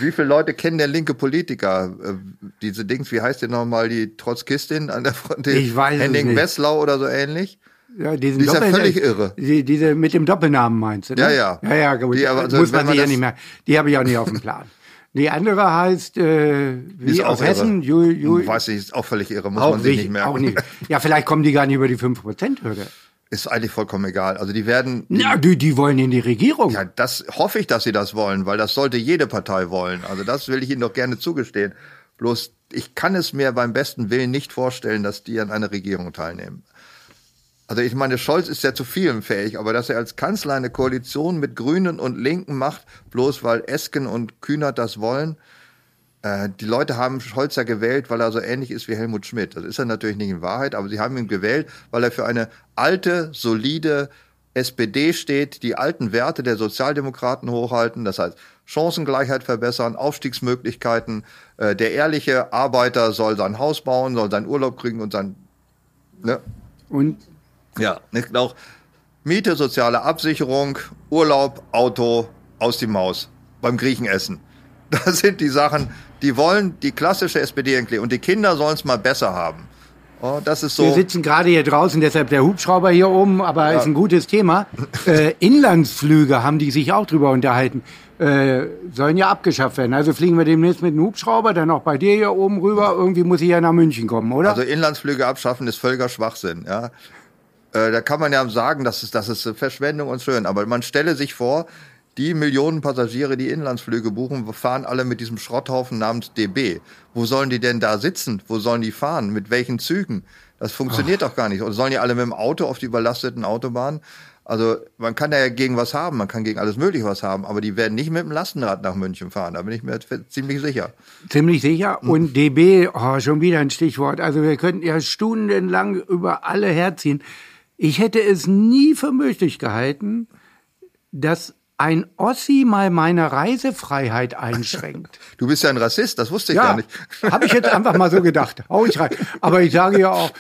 wie viele Leute kennen der linke Politiker? Äh, diese Dings, wie heißt die nochmal, die Trotzkistin an der Front? Ich weiß Henning es nicht. Wesslau oder so ähnlich? Ja, diesen Die ist ja Doppel- völlig irre. Die, diese mit dem Doppelnamen meinst du? Ne? Ja, ja. Ja, ja, gut. Die also, Muss man man sich ja nicht mehr. Die habe ich auch nicht auf dem Plan. Die andere heißt, äh, Die ist wie aus Hessen. Ju, Ju, Weiß ich, ist auch völlig irre, muss man sich nicht, merken. auch nicht. Ja, vielleicht kommen die gar nicht über die 5%-Hürde. Ist eigentlich vollkommen egal. Also die werden, Na, die, die wollen in die Regierung. ja, das hoffe ich, dass sie das wollen, weil das sollte jede Partei wollen. Also das will ich ihnen doch gerne zugestehen. Bloß, ich kann es mir beim besten Willen nicht vorstellen, dass die an einer Regierung teilnehmen. Also ich meine, Scholz ist ja zu vielem fähig, aber dass er als Kanzler eine Koalition mit Grünen und Linken macht, bloß weil Esken und Kühnert das wollen, äh, die Leute haben Scholz ja gewählt, weil er so ähnlich ist wie Helmut Schmidt. Das ist er natürlich nicht in Wahrheit, aber sie haben ihn gewählt, weil er für eine alte, solide SPD steht, die alten Werte der Sozialdemokraten hochhalten, das heißt Chancengleichheit verbessern, Aufstiegsmöglichkeiten. Äh, der ehrliche Arbeiter soll sein Haus bauen, soll seinen Urlaub kriegen und sein ne, Und ja, nicht auch Miete, soziale Absicherung, Urlaub, Auto, aus die Maus beim Griechenessen. Das sind die Sachen, die wollen die klassische SPD entklären. Und die Kinder sollen es mal besser haben. Oh, das ist wir so. sitzen gerade hier draußen, deshalb der Hubschrauber hier oben, aber ist ein gutes Thema. Äh, Inlandsflüge haben die sich auch drüber unterhalten. Äh, sollen ja abgeschafft werden. Also fliegen wir demnächst mit einem Hubschrauber, dann auch bei dir hier oben rüber. Irgendwie muss ich ja nach München kommen, oder? Also Inlandsflüge abschaffen ist völliger Schwachsinn. Ja, äh, da kann man ja sagen, das ist das ist Verschwendung und schön. Aber man stelle sich vor, die Millionen Passagiere, die Inlandsflüge buchen, fahren alle mit diesem Schrotthaufen namens DB. Wo sollen die denn da sitzen? Wo sollen die fahren? Mit welchen Zügen? Das funktioniert doch gar nicht. Oder sollen die alle mit dem Auto auf die überlasteten Autobahnen? Also man kann da ja gegen was haben, man kann gegen alles Mögliche was haben, aber die werden nicht mit dem Lastenrad nach München fahren, da bin ich mir ziemlich sicher. Ziemlich sicher. Und DB, oh, schon wieder ein Stichwort. Also wir könnten ja stundenlang über alle herziehen. Ich hätte es nie für möglich gehalten, dass ein Ossi mal meine Reisefreiheit einschränkt. Du bist ja ein Rassist, das wusste ich gar Ja, nicht. habe ich jetzt einfach mal so gedacht. Hau ich rein. Aber ich sage ja auch,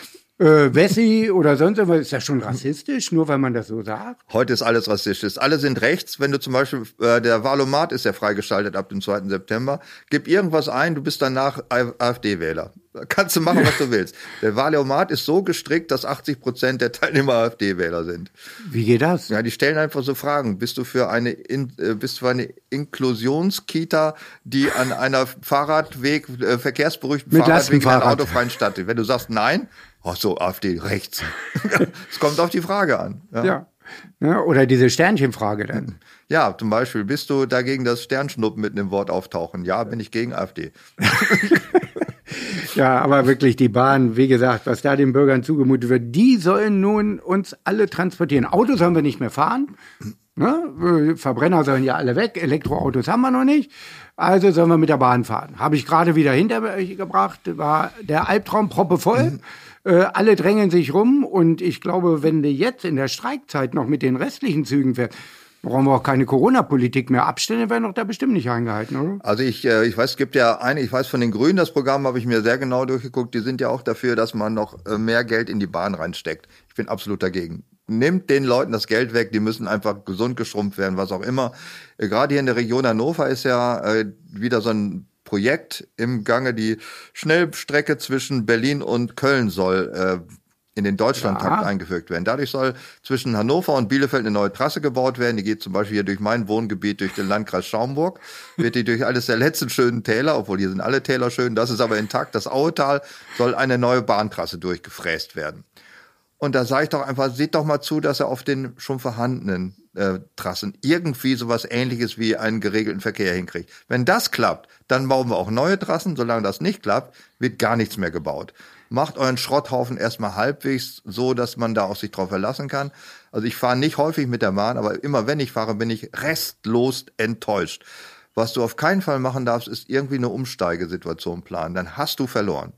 äh, Wessi oder sonst irgendwas ist ja schon rassistisch, nur weil man das so sagt. Heute ist alles rassistisch. Alle sind rechts. Wenn du zum Beispiel, äh, der Valomat ist ja freigeschaltet ab dem 2. September. Gib irgendwas ein, du bist danach AfD-Wähler. Kannst du machen, was du willst. Der Valomat ist so gestrickt, dass 80 Prozent der Teilnehmer AfD-Wähler sind. Wie geht das? Ja, die stellen einfach so Fragen. Bist du für eine, in, äh, bist du für eine Inklusionskita, die an einer Fahrradweg, äh, verkehrsberuhigten Mit Fahrradweg in einer autofreien Stadt? Wenn du sagst nein, ach so, AfD rechts. Es kommt auf die Frage an. Ja. ja. Oder diese Sternchenfrage dann. Ja, zum Beispiel, bist du dagegen das Sternschnuppen mitten im Wort auftauchen? Ja, bin ich gegen AfD. Ja, aber wirklich die Bahn, wie gesagt, was da den Bürgern zugemutet wird, die sollen nun uns alle transportieren. Autos sollen wir nicht mehr fahren. Ne? Verbrenner sollen ja alle weg, Elektroautos haben wir noch nicht. Also sollen wir mit der Bahn fahren. Habe ich gerade wieder hinter mich gebracht, war der Albtraum proppevoll. Äh, alle drängen sich rum und ich glaube, wenn du jetzt in der Streikzeit noch mit den restlichen Zügen fährst, brauchen wir auch keine Corona-Politik mehr. Abstände werden doch da bestimmt nicht eingehalten, oder? Also ich, äh, ich weiß, es gibt ja eine, ich weiß von den Grünen, das Programm habe ich mir sehr genau durchgeguckt, die sind ja auch dafür, dass man noch äh, mehr Geld in die Bahn reinsteckt. Ich bin absolut dagegen. Nimmt den Leuten das Geld weg, die müssen einfach gesund geschrumpft werden, was auch immer. Äh, Gerade hier in der Region Hannover ist ja äh, wieder so ein Projekt im Gange, die Schnellstrecke zwischen Berlin und Köln soll äh, in den Deutschlandtakt Ja. eingefügt werden. Dadurch soll zwischen Hannover und Bielefeld eine neue Trasse gebaut werden. Die geht zum Beispiel hier durch mein Wohngebiet, durch den Landkreis Schaumburg, wird die durch eines der letzten schönen Täler, obwohl hier sind alle Täler schön, das ist aber intakt. Das Auetal soll eine neue Bahntrasse durchgefräst werden. Und da sage ich doch einfach, seht doch mal zu, dass er auf den schon vorhandenen Trassen irgendwie sowas ähnliches wie einen geregelten Verkehr hinkriegt. Wenn das klappt, dann bauen wir auch neue Trassen. Solange das nicht klappt, wird gar nichts mehr gebaut. macht euren Schrotthaufen erstmal halbwegs so, dass man da auch sich drauf verlassen kann. Also ich fahre nicht häufig mit der Bahn, aber immer wenn ich fahre, bin ich restlos enttäuscht. Was du auf keinen Fall machen darfst, ist irgendwie eine Umsteigesituation planen. Dann hast du verloren.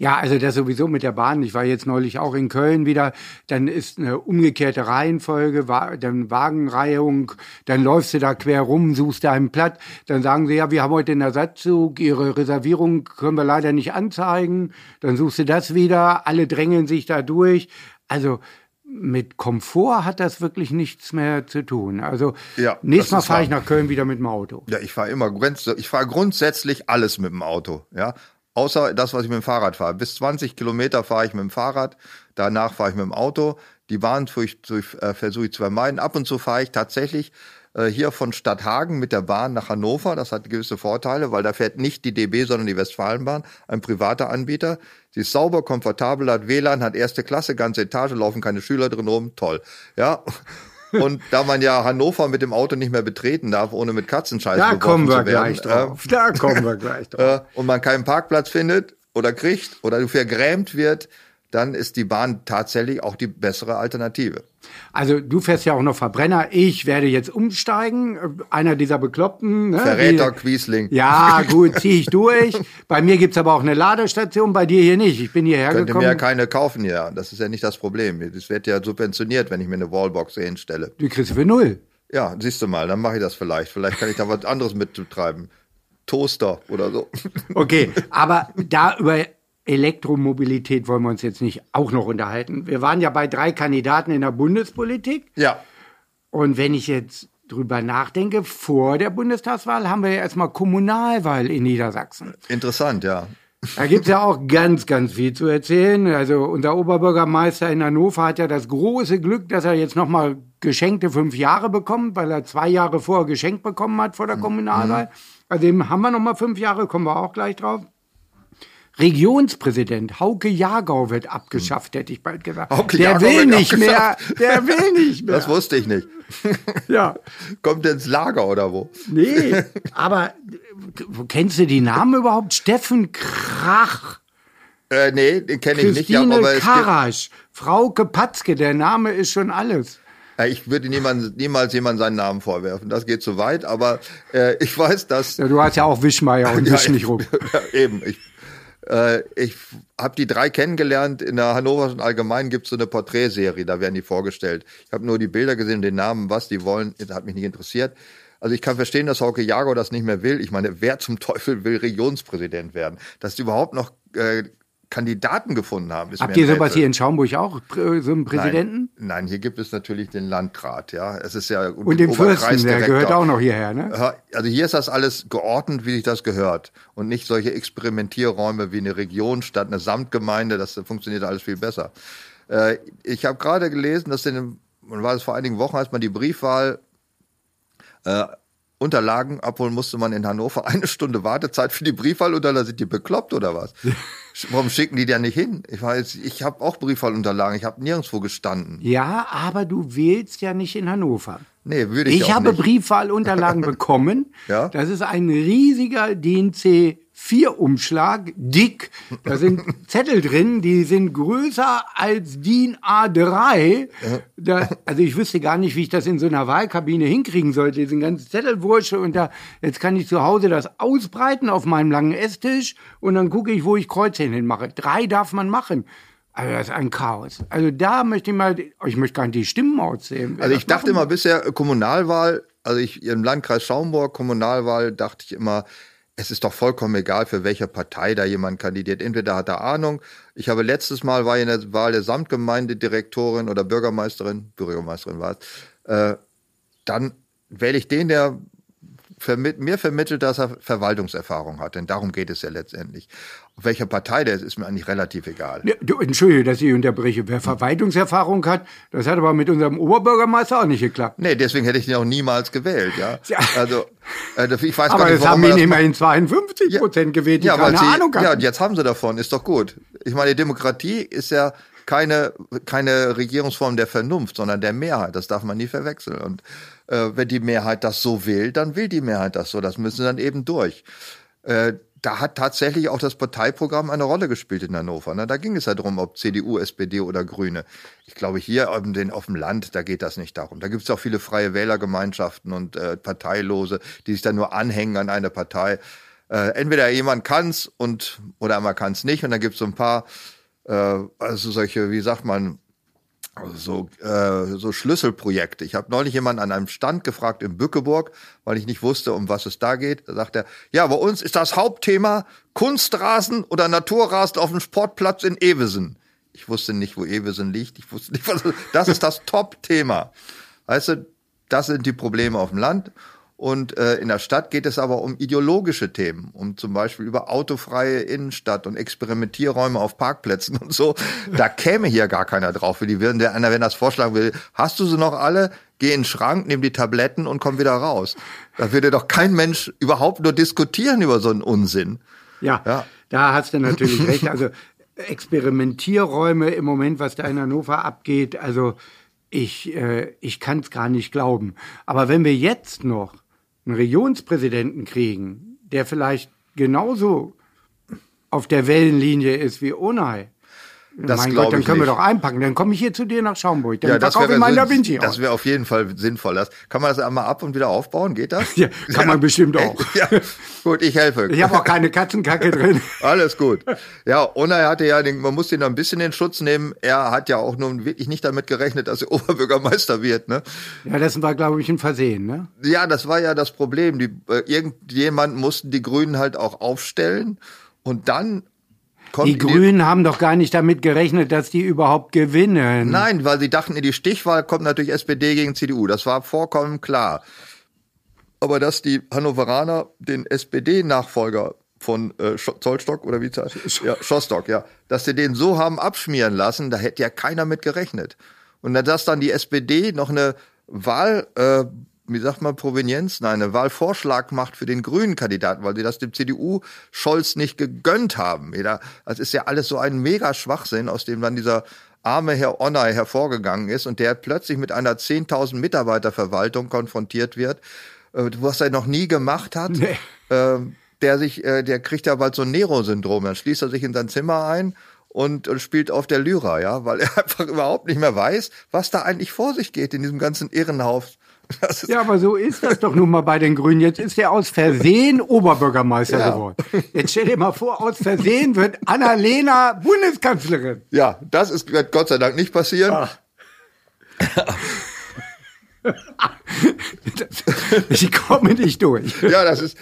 Ja, also das sowieso mit der Bahn. Ich war jetzt neulich auch in Köln wieder. Dann ist eine umgekehrte Reihenfolge, dann Wagenreihung. Dann läufst du da quer rum, suchst deinen Platz. Dann sagen sie, ja, wir haben heute einen Ersatzzug. Ihre Reservierung können wir leider nicht anzeigen. Dann suchst du das wieder. Alle drängeln sich da durch. Also mit Komfort hat das wirklich nichts mehr zu tun. Also ja, nächstes Mal fahre ich nach Köln wieder mit dem Auto. Ja, ich fahre immer ich fahre grundsätzlich alles mit dem Auto. Ja, Außer das, was ich mit dem Fahrrad fahre. Bis 20 Kilometer fahre ich mit dem Fahrrad, danach fahre ich mit dem Auto. Die Bahn äh, versuche ich zu vermeiden. Ab und zu fahre ich tatsächlich äh, hier von Stadthagen mit der Bahn nach Hannover. Das hat gewisse Vorteile, weil da fährt nicht die DB, sondern die Westfalenbahn, ein privater Anbieter. Sie ist sauber, komfortabel, hat WLAN, hat erste Klasse, ganze Etage, laufen keine Schüler drin rum, toll. Ja. Und da man ja Hannover mit dem Auto nicht mehr betreten darf, ohne mit Katzenscheiße da kommen wir gleich drauf. Äh, da kommen wir gleich drauf. Äh, und man keinen Parkplatz findet oder kriegt oder vergrämt wird, dann ist die Bahn tatsächlich auch die bessere Alternative. Also du fährst ja auch noch Verbrenner. Ich werde jetzt umsteigen. Einer dieser Bekloppten. Ne? Verräter Quiesling. Ja, gut, ziehe ich durch. Bei mir gibt's aber auch eine Ladestation, bei dir hier nicht. Ich bin hierher Könnte gekommen. mir ja keine kaufen ja. Das ist ja nicht das Problem. Das wird ja subventioniert, wenn ich mir eine Wallbox hier hinstelle. Du kriegst für null. Ja, siehst du mal, dann mache ich das vielleicht. Vielleicht kann ich da was anderes mittreiben. Toaster oder so. Okay, aber da über Elektromobilität wollen wir uns jetzt nicht auch noch unterhalten. Wir waren ja bei drei Kandidaten in der Bundespolitik. Ja. Und wenn ich jetzt drüber nachdenke, vor der Bundestagswahl haben wir ja erstmal Kommunalwahl in Niedersachsen. Interessant, ja. Da gibt es ja auch ganz, ganz viel zu erzählen. Also unser Oberbürgermeister in Hannover hat ja das große Glück, dass er jetzt nochmal geschenkte fünf Jahre bekommt, weil er zwei Jahre vorher geschenkt bekommen hat vor der mhm. Kommunalwahl. Also dem haben wir nochmal fünf Jahre, kommen wir auch gleich drauf. Regionspräsident Hauke Jagau wird abgeschafft, hätte ich bald gesagt. Hauke der Jagau will nicht mehr. Der will nicht mehr. Das wusste ich nicht. Ja. Kommt ins Lager oder wo? Nee, aber kennst du die Namen überhaupt? Steffen Krach. Äh, nee, den kenne ich nicht. Aber Karasch, Frauke Patzke, der Name ist schon alles. Ich würde niemand, niemals jemand seinen Namen vorwerfen. Das geht zu weit, aber äh, ich weiß, dass. Ja, du hast ja auch Wischmeier und ja, Wisch nicht rum. Ja, eben. Ich äh, ich habe die drei kennengelernt. In der Hannoverschen Allgemeinen gibt es so eine Porträtserie, da werden die vorgestellt. Ich habe nur die Bilder gesehen, den Namen, was die wollen, das hat mich nicht interessiert. Also ich kann verstehen, dass Hauke Jago das nicht mehr will. Ich meine, wer zum Teufel will Regionspräsident werden? Dass überhaupt noch äh, Kandidaten gefunden haben. Habt ihr sowas hier in Schaumburg auch, so einen Präsidenten? Nein, nein, hier gibt es natürlich den Landrat, ja. Es ist ja und den Fürsten, der gehört auch noch hierher, ne? Also hier ist das alles geordnet, wie sich das gehört und nicht solche Experimentierräume wie eine Region statt eine Samtgemeinde. Das funktioniert alles viel besser. Äh, ich habe gerade gelesen, dass in, war es vor einigen Wochen, als man die Briefwahl äh, Unterlagen abholen musste man in Hannover eine Stunde Wartezeit für die Briefwahlunterlagen. Sind die bekloppt oder was? Warum schicken die da nicht hin? Ich weiß, ich habe auch Briefwahlunterlagen. Ich habe nirgendwo gestanden. Ja, aber du wählst ja nicht in Hannover. Nee, würde ich, ich auch habe nicht. Briefwahlunterlagen bekommen. Ja? Das ist ein riesiger DNC vier Umschlag, dick. Da sind Zettel drin, die sind größer als DIN A3. Da, also ich wüsste gar nicht, wie ich das in so einer Wahlkabine hinkriegen sollte, diesen ganzen Zettelwursche. Und da, jetzt kann ich zu Hause das ausbreiten auf meinem langen Esstisch und dann gucke ich, wo ich Kreuzchen hinmache. Drei darf man machen. Also das ist ein Chaos. Also da möchte ich mal, ich möchte gar nicht die Stimmen auszählen. Also ich dachte immer bisher Kommunalwahl, also ich im Landkreis Schaumburg Kommunalwahl dachte ich immer, es ist doch vollkommen egal, für welche Partei da jemand kandidiert. Entweder hat er Ahnung. Ich habe letztes Mal war in der Wahl der Samtgemeindedirektorin oder Bürgermeisterin, Bürgermeisterin war es. Äh, dann wähle ich den, der vermitt, mir vermittelt, dass er Verwaltungserfahrung hat. Denn darum geht es ja letztendlich. Welcher Partei der ist, ist mir eigentlich relativ egal. Ja, du, Entschuldige, dass ich unterbreche. Wer Verwaltungserfahrung hat, das hat aber mit unserem Oberbürgermeister auch nicht geklappt. Nee, deswegen hätte ich ihn auch niemals gewählt. Ja, ja. Also, äh, ich weiß aber gar nicht, das haben ihn immerhin 52 Prozent ja, gewählt, die ja, keine sie, Ahnung hatten. Ja, und jetzt haben sie davon, ist doch gut. Ich meine, Demokratie ist ja keine, keine Regierungsform der Vernunft, sondern der Mehrheit. Das darf man nie verwechseln. Und äh, wenn die Mehrheit das so will, dann will die Mehrheit das so. Das müssen sie dann eben durch. Äh, da hat tatsächlich auch das Parteiprogramm eine Rolle gespielt in Hannover. Ne? Da ging es ja darum, ob CDU, SPD oder Grüne. Ich glaube, hier auf dem, auf dem Land, da geht das nicht darum. Da gibt es auch viele freie Wählergemeinschaften und äh, Parteilose, die sich dann nur anhängen an eine Partei. Äh, entweder jemand kann's und oder man kann's nicht. Und dann gibt es so ein paar, äh, also solche, wie sagt man, so, äh, so Schlüsselprojekte. Ich habe neulich jemanden an einem Stand gefragt in Bückeburg, weil ich nicht wusste, um was es da geht. Da sagt er, ja, bei uns ist das Hauptthema Kunstrasen oder Naturrasen auf dem Sportplatz in Evesen. Ich wusste nicht, wo Evesen liegt. Ich wusste nicht, was das ist das Top-Thema. Weißt du, das sind die Probleme auf dem Land. Und äh, in der Stadt geht es aber um ideologische Themen, um zum Beispiel über autofreie Innenstadt und Experimentierräume auf Parkplätzen und so. Da käme hier gar keiner drauf. Die würden der einer, wenn das vorschlagen will, hast du sie noch alle? Geh in den Schrank, nimm die Tabletten und komm wieder raus. Da würde doch kein Mensch überhaupt nur diskutieren über so einen Unsinn. Ja, ja. da hast du natürlich recht. Also Experimentierräume im Moment, was da in Hannover abgeht, also ich, äh, ich kann es gar nicht glauben. Aber wenn wir jetzt noch einen Regionspräsidenten kriegen, der vielleicht genauso auf der Wellenlinie ist wie Onay, das mein Gott, dann können nicht. wir doch einpacken. Dann komme ich hier zu dir nach Schaumburg. Dann ja, das wäre mein Da Vinci Das wäre auf jeden Fall sinnvoll. Das, kann man das einmal ab und wieder aufbauen? Geht das? Ja, kann man bestimmt auch. ja, gut, ich helfe. Ich habe auch keine Katzenkacke drin. Alles gut. Ja, Onay hatte ja, den, man muss den ein bisschen in Schutz nehmen. Er hat ja auch nun wirklich nicht damit gerechnet, dass er Oberbürgermeister wird. Ne? Ja, das war, glaube ich, ein Versehen. Ne? Ja, das war ja das Problem. Die, äh, irgendjemand mussten die Grünen halt auch aufstellen. Und dann die Grünen haben doch gar nicht damit gerechnet, dass die überhaupt gewinnen. Nein, weil sie dachten, in die Stichwahl kommt natürlich SPD gegen CDU. Das war vollkommen klar. Aber dass die Hannoveraner den SPD-Nachfolger von äh, Zollstock oder wie heißt ja, Schostock, ja, dass sie den so haben abschmieren lassen, da hätte ja keiner mit gerechnet. Und dass dann die SPD noch eine Wahl äh, wie sagt man, Provenienz, nein, eine Wahlvorschlag macht für den grünen Kandidaten, weil sie das dem CDU Scholz nicht gegönnt haben. Das ist ja alles so ein mega Schwachsinn, aus dem dann dieser arme Herr Onay hervorgegangen ist und der plötzlich mit einer 10.000 Mitarbeiter Verwaltung konfrontiert wird, äh, was er noch nie gemacht hat. Nee. Ähm, der sich, äh, der kriegt ja bald so ein Nero-Syndrom. Dann schließt er sich in sein Zimmer ein und, und spielt auf der Lyra, ja, weil er einfach überhaupt nicht mehr weiß, was da eigentlich vor sich geht in diesem ganzen Irrenhaus ja, aber so ist das doch nun mal bei den Grünen. Jetzt ist er aus Versehen Oberbürgermeister ja. geworden. Jetzt stell dir mal vor, aus Versehen wird Annalena Bundeskanzlerin. Ja, das ist wird Gott sei Dank nicht passieren. Ach. ich komme nicht durch. Ja, das ist.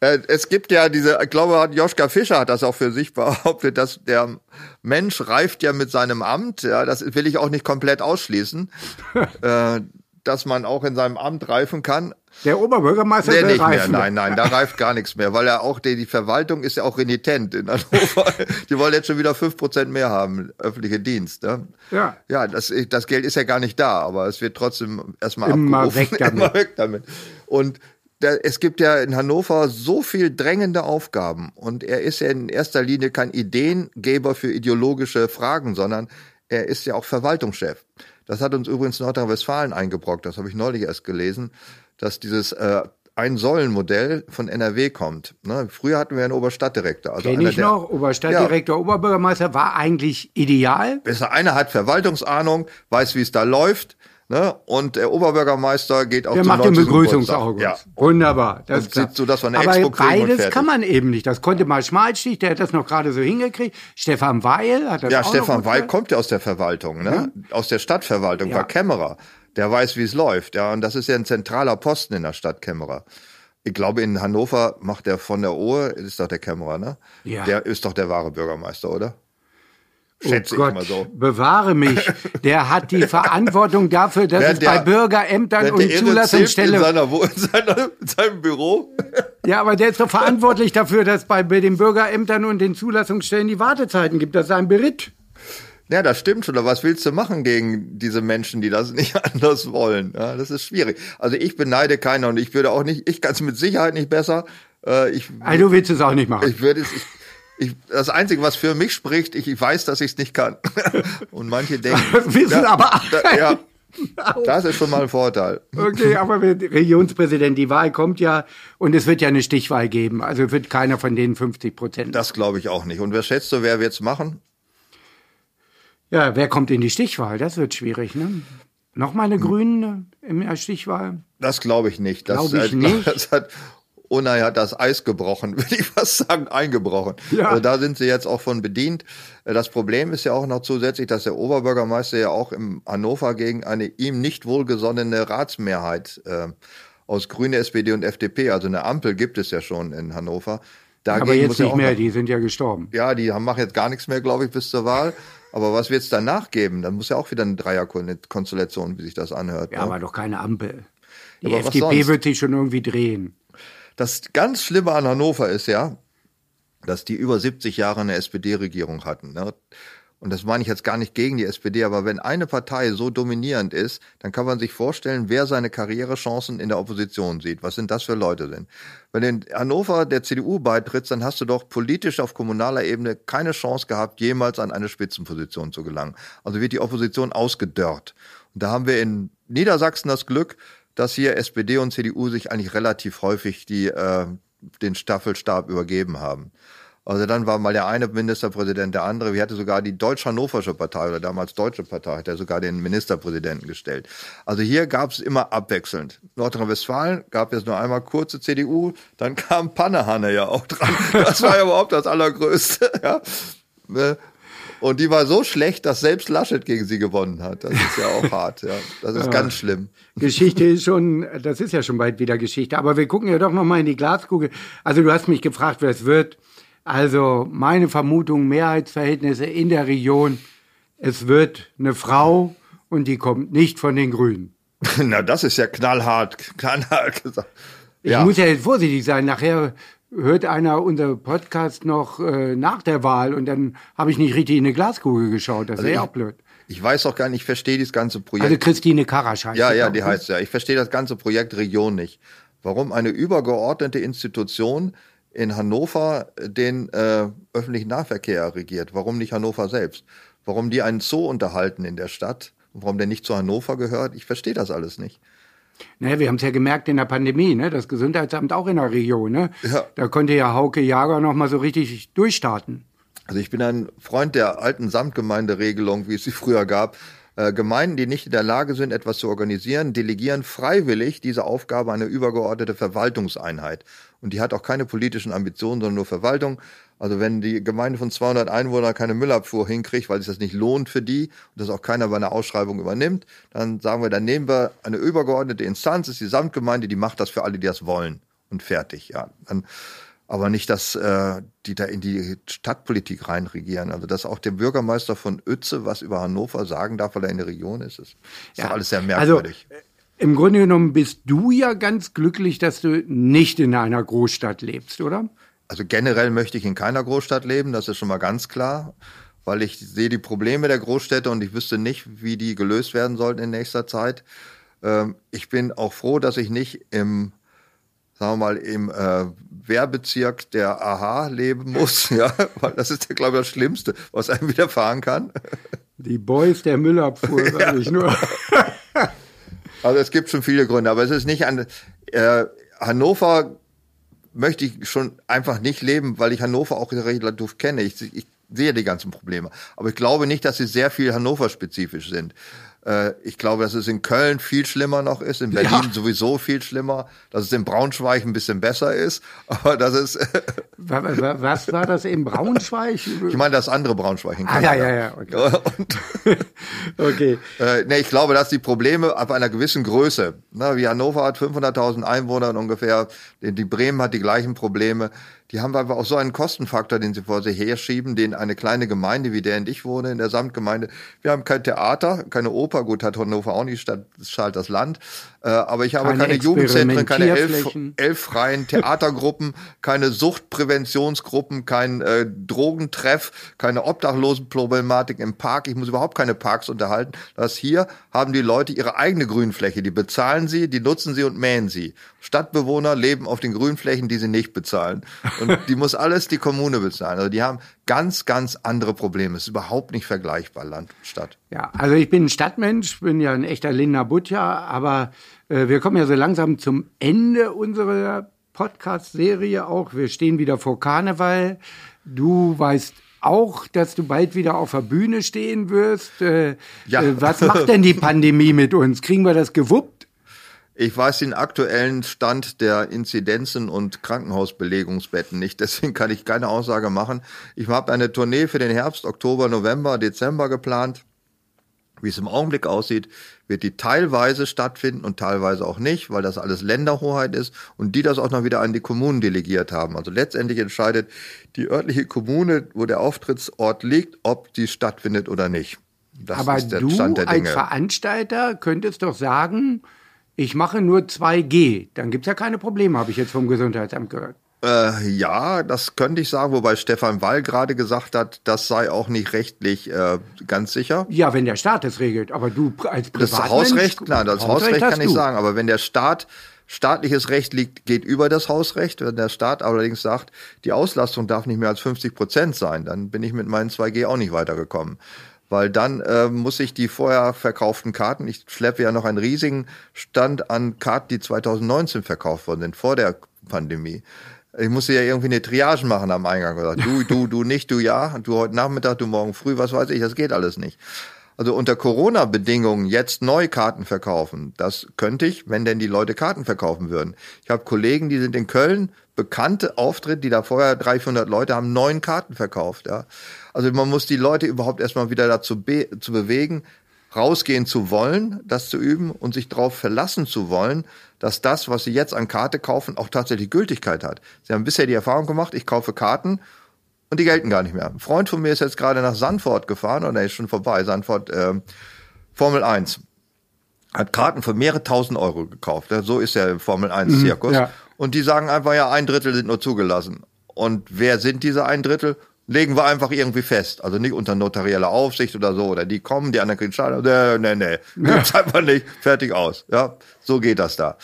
Äh, es gibt ja diese, ich glaube, Joschka Fischer hat das auch für sich behauptet, dass der Mensch reift ja mit seinem Amt. Ja, das will ich auch nicht komplett ausschließen. äh, dass man auch in seinem Amt reifen kann. Der Oberbürgermeister nee, nicht mehr. Nein, nein, da reift gar nichts mehr, weil er auch die, die Verwaltung ist ja auch renitent in Hannover. die wollen jetzt schon wieder fünf Prozent mehr haben, öffentliche Dienst. Ne? Ja. Ja, das, das Geld ist ja gar nicht da, aber es wird trotzdem erstmal Immer abgerufen. Weg damit. Immer weg damit. Und es gibt ja in Hannover so viel drängende Aufgaben und er ist ja in erster Linie kein Ideengeber für ideologische Fragen, sondern er ist ja auch Verwaltungschef. Das hat uns übrigens Nordrhein-Westfalen eingebrockt, das habe ich neulich erst gelesen, dass dieses äh, ein-Säulen-Modell von NRW kommt. Ne? Früher hatten wir einen Oberstadtdirektor. Also Kenn ich der, noch, Oberstadtdirektor, ja. Oberbürgermeister war eigentlich ideal. Besser, einer hat Verwaltungsahnung, weiß, wie es da läuft, Ne? Und der Oberbürgermeister geht auch der macht den Begrüßungsaugust. Ja. Wunderbar. Das und sieht so, dass man eine Aber Expo beides kann man eben nicht. Das konnte mal Schmalstich, der hat das noch gerade so hingekriegt. Stefan Weil hat das ja, auch Stefan Weil kommt ja aus der Verwaltung, ne? Ja. Aus der Stadtverwaltung, ja. war Kämmerer. Der weiß, wie es läuft. Ja, und das ist ja ein zentraler Posten in der Stadt Kämmerer. Ich glaube, in Hannover macht der von der Ohe, ist doch der Kämmerer, ne? Ja. Der ist doch der wahre Bürgermeister, oder? Schätze oh Gott, ich mal so. bewahre mich. Der hat die Verantwortung dafür, dass es bei Bürgerämtern und Zulassungsstellen... In, seiner, in, seiner, in seinem Büro? Ja, aber der ist doch verantwortlich dafür, dass bei den Bürgerämtern und den Zulassungsstellen die Wartezeiten gibt. Das ist ein Beritt. Ja, das stimmt schon. Aber was willst du machen gegen diese Menschen, die das nicht anders wollen? Ja, das ist schwierig. Also ich beneide keiner und ich würde auch nicht, ich kann es mit Sicherheit nicht besser. Äh, ich, also du willst es auch nicht machen. Ich würde es, ich, ich, das Einzige, was für mich spricht, ich, ich weiß, dass ich es nicht kann. Und manche denken. Wissen da, aber. Da, ja, Das ist schon mal ein Vorteil. Okay, aber Regionspräsident, die Wahl kommt ja und es wird ja eine Stichwahl geben. Also wird keiner von denen 50 Prozent. Das glaube ich auch nicht. Und wer schätzt du, wer wird's machen? Ja, wer kommt in die Stichwahl? Das wird schwierig, ne? Nochmal eine Grünen in der Stichwahl? Das glaube ich nicht. Das, Glaube ich äh, nicht. Das hat, Unai hat das Eis gebrochen, will ich fast sagen, eingebrochen. Ja. Also da sind sie jetzt auch von bedient. Äh, Das Problem ist ja auch noch zusätzlich, dass der Oberbürgermeister ja auch im Hannover gegen eine ihm nicht wohlgesonnene Ratsmehrheit äh, aus Grüne, SPD und FDP, also eine Ampel gibt es ja schon in Hannover. Dagegen aber jetzt nicht mehr, noch- die sind ja gestorben. ja, die haben, machen jetzt gar nichts mehr, glaube ich, bis zur Wahl. Aber was wird's danach geben? Dann muss ja auch wieder eine Dreierkonstellation, wie sich das anhört. Ja, ne? aber doch keine Ampel. Die Aber FDP wird sich schon irgendwie drehen. Das ganz Schlimme an Hannover ist ja, dass die über 70 Jahre eine SPD-Regierung hatten. Ne? Und das meine ich jetzt gar nicht gegen die SPD, aber wenn eine Partei so dominierend ist, dann kann man sich vorstellen, wer seine Karrierechancen in der Opposition sieht. Was sind das für Leute denn? Wenn in Hannover der CDU beitrittst, dann hast du doch politisch auf kommunaler Ebene keine Chance gehabt, jemals an eine Spitzenposition zu gelangen. Also wird die Opposition ausgedörrt. Und da haben wir in Niedersachsen das Glück, dass hier SPD und CDU sich eigentlich relativ häufig die, äh, den Staffelstab übergeben haben. Also dann war mal der eine Ministerpräsident, der andere. Wir hatten sogar die Deutsch-Hannoversche Partei oder damals Deutsche Partei, hat er sogar den Ministerpräsidenten gestellt. Also hier gab es immer abwechselnd. Nordrhein-Westfalen gab es nur einmal kurze CDU, dann kam Pannehanne ja auch dran. Das war ja überhaupt das Allergrößte. Ja. Und die war so schlecht, dass selbst Laschet gegen sie gewonnen hat. Das ist ja auch hart. Ja. Das ist ganz schlimm. Geschichte ist schon, das ist ja schon bald wieder Geschichte. Aber wir gucken ja doch noch mal in die Glaskugel. Also du hast mich gefragt, wer es wird. Also meine Vermutung, Mehrheitsverhältnisse in der Region. Es wird eine Frau und die kommt nicht von den Grünen. Na, das ist ja knallhart, knallhart gesagt. Ich muss ja jetzt vorsichtig sein. Nachher hört einer unser Podcast noch äh, nach der Wahl und dann habe ich nicht richtig in eine Glaskugel geschaut. Das wäre ja ich- auch blöd. Ich weiß auch gar nicht, ich verstehe dieses ganze Projekt. Also Christine Karasch heißt Ja, ja, die ich. heißt ja. Ich verstehe das ganze Projekt Region nicht. Warum eine übergeordnete Institution in Hannover den äh, öffentlichen Nahverkehr regiert? Warum nicht Hannover selbst? Warum die einen Zoo unterhalten in der Stadt? Und warum der nicht zu Hannover gehört? Ich verstehe das alles nicht. Naja, wir haben es ja gemerkt in der Pandemie, ne? Das Gesundheitsamt auch in der Region, ne? Ja. Da konnte ja Hauke Jager noch mal so richtig durchstarten. Also ich bin ein Freund der alten Samtgemeinderegelung, wie es sie früher gab. Äh, Gemeinden, die nicht in der Lage sind, etwas zu organisieren, delegieren freiwillig diese Aufgabe an eine übergeordnete Verwaltungseinheit. Und die hat auch keine politischen Ambitionen, sondern nur Verwaltung. Also wenn die Gemeinde von 200 Einwohnern keine Müllabfuhr hinkriegt, weil sich das nicht lohnt für die und das auch keiner bei einer Ausschreibung übernimmt, dann sagen wir, dann nehmen wir eine übergeordnete Instanz, ist die Samtgemeinde, die macht das für alle, die das wollen. Und fertig, ja. Dann, aber nicht, dass äh, die da in die Stadtpolitik reinregieren. Also dass auch der Bürgermeister von Uetze was über Hannover sagen darf, weil er in der Region ist, ist, ist doch alles sehr merkwürdig. Also, im Grunde genommen bist du ja ganz glücklich, dass du nicht in einer Großstadt lebst, oder? Also generell möchte ich in keiner Großstadt leben, das ist schon mal ganz klar, weil ich sehe die Probleme der Großstädte und ich wüsste nicht, wie die gelöst werden sollten in nächster Zeit. Ähm, ich bin auch froh, dass ich nicht im, sagen wir mal, im äh, Wehrbezirk der AHA leben muss, ja, weil das ist ja, glaube ich, das Schlimmste, was einem widerfahren kann. Die Boys der Müllabfuhr, sag ich nur. Also es gibt schon viele Gründe, aber es ist nicht an äh, Hannover möchte ich schon einfach nicht leben, weil ich Hannover auch relativ kenne. Ich, ich sehe die ganzen Probleme. Aber ich glaube nicht, dass sie sehr viel Hannover-spezifisch sind. Äh, ich glaube, dass es in Köln viel schlimmer noch ist, in Berlin Ja. sowieso viel schlimmer, dass es in Braunschweig ein bisschen besser ist. Aber das ist, Wa- wa- Was war das in Braunschweig? ich meine, das andere Braunschweig in Ah, ja, Kanada. ja, ja, okay. Und, Okay. Äh, nee, ich glaube, dass die Probleme ab einer gewissen Größe, ne, wie Hannover hat 500.000 Einwohner ungefähr, die Bremen hat die gleichen Probleme, die haben einfach auch so einen Kostenfaktor, den sie vor sich herschieben, den eine kleine Gemeinde, wie der in ich wohne, in der Samtgemeinde, wir haben kein Theater, keine Oper, gut, hat Hannover auch nicht, das ist halt das Land, äh, aber ich habe Keine keine Jugendzentren, keine elf, elf freien Theatergruppen, keine Suchtpräventionsgruppen, kein äh, Drogentreff, keine Obdachlosenproblematik im Park. Ich muss überhaupt keine Parks unterhalten. Das hier haben die Leute ihre eigene Grünfläche. Die bezahlen sie, die nutzen sie und mähen sie. Stadtbewohner leben auf den Grünflächen, die sie nicht bezahlen. Und die muss alles die Kommune bezahlen. Also die haben ganz, ganz andere Probleme. Es ist überhaupt nicht vergleichbar, Land und Stadt. Ja, also ich bin ein Stadtmensch, bin ja ein echter Linda Butcher, aber äh, wir kommen ja so langsam zum Ende unserer Podcast-Serie auch. Wir stehen wieder vor Karneval. Du weißt auch, dass du bald wieder auf der Bühne stehen wirst. Äh, ja. Äh, was macht denn die Pandemie mit uns? Kriegen wir das gewuppt? Ich weiß den aktuellen Stand der Inzidenzen und Krankenhausbelegungsbetten nicht, deswegen kann ich keine Aussage machen. Ich habe eine Tournee für den Herbst, Oktober, November, Dezember geplant. Wie es im Augenblick aussieht, wird die teilweise stattfinden und teilweise auch nicht, weil das alles Länderhoheit ist und die das auch noch wieder an die Kommunen delegiert haben. Also letztendlich entscheidet die örtliche Kommune, wo der Auftrittsort liegt, ob die stattfindet oder nicht. Das Aber ist der du Stand der Dinge. als Veranstalter könntest doch sagen, ich mache nur 2G. Dann gibt es ja keine Probleme, habe ich jetzt vom Gesundheitsamt gehört. Äh, ja, das könnte ich sagen, wobei Stefan Wall gerade gesagt hat, das sei auch nicht rechtlich äh, ganz sicher. Ja, wenn der Staat es regelt, aber du als Privatmensch... Das Hausrecht, klar, das Hausrecht, Hausrecht kann ich sagen, aber wenn der Staat staatliches Recht liegt, geht über das Hausrecht. Wenn der Staat allerdings sagt, die Auslastung darf nicht mehr als 50 Prozent sein, dann bin ich mit meinen 2G auch nicht weitergekommen. Weil dann äh, muss ich die vorher verkauften Karten, ich schleppe ja noch einen riesigen Stand an Karten, die 2019 verkauft worden sind, vor der Pandemie. Ich musste ja irgendwie eine Triage machen am Eingang. Du, du, du nicht, du ja, du heute Nachmittag, du morgen früh, was weiß ich, das geht alles nicht. Also unter Corona-Bedingungen jetzt neue Karten verkaufen, das könnte ich, wenn denn die Leute Karten verkaufen würden. Ich habe Kollegen, die sind in Köln, bekannte Auftritte, die da vorher 300 Leute haben, neun Karten verkauft. Ja. Also man muss die Leute überhaupt erstmal wieder dazu be zu bewegen, rausgehen zu wollen, das zu üben und sich darauf verlassen zu wollen, dass das, was Sie jetzt an Karte kaufen, auch tatsächlich Gültigkeit hat. Sie haben bisher die Erfahrung gemacht, ich kaufe Karten und die gelten gar nicht mehr. Ein Freund von mir ist jetzt gerade nach Sanford gefahren und er ist schon vorbei, Sanford äh, Formel 1. Hat Karten für mehrere tausend Euro gekauft. So ist der Formel 1 mhm, Zirkus. Ja. Und die sagen einfach, ja, ein Drittel sind nur zugelassen. Und wer sind diese ein Drittel? legen wir einfach irgendwie fest. Also nicht unter notarieller Aufsicht oder so. Oder die kommen, die anderen kriegen Schaden. Nee, nee, nee. Gibt's einfach nicht. Fertig aus. Ja, so geht das da.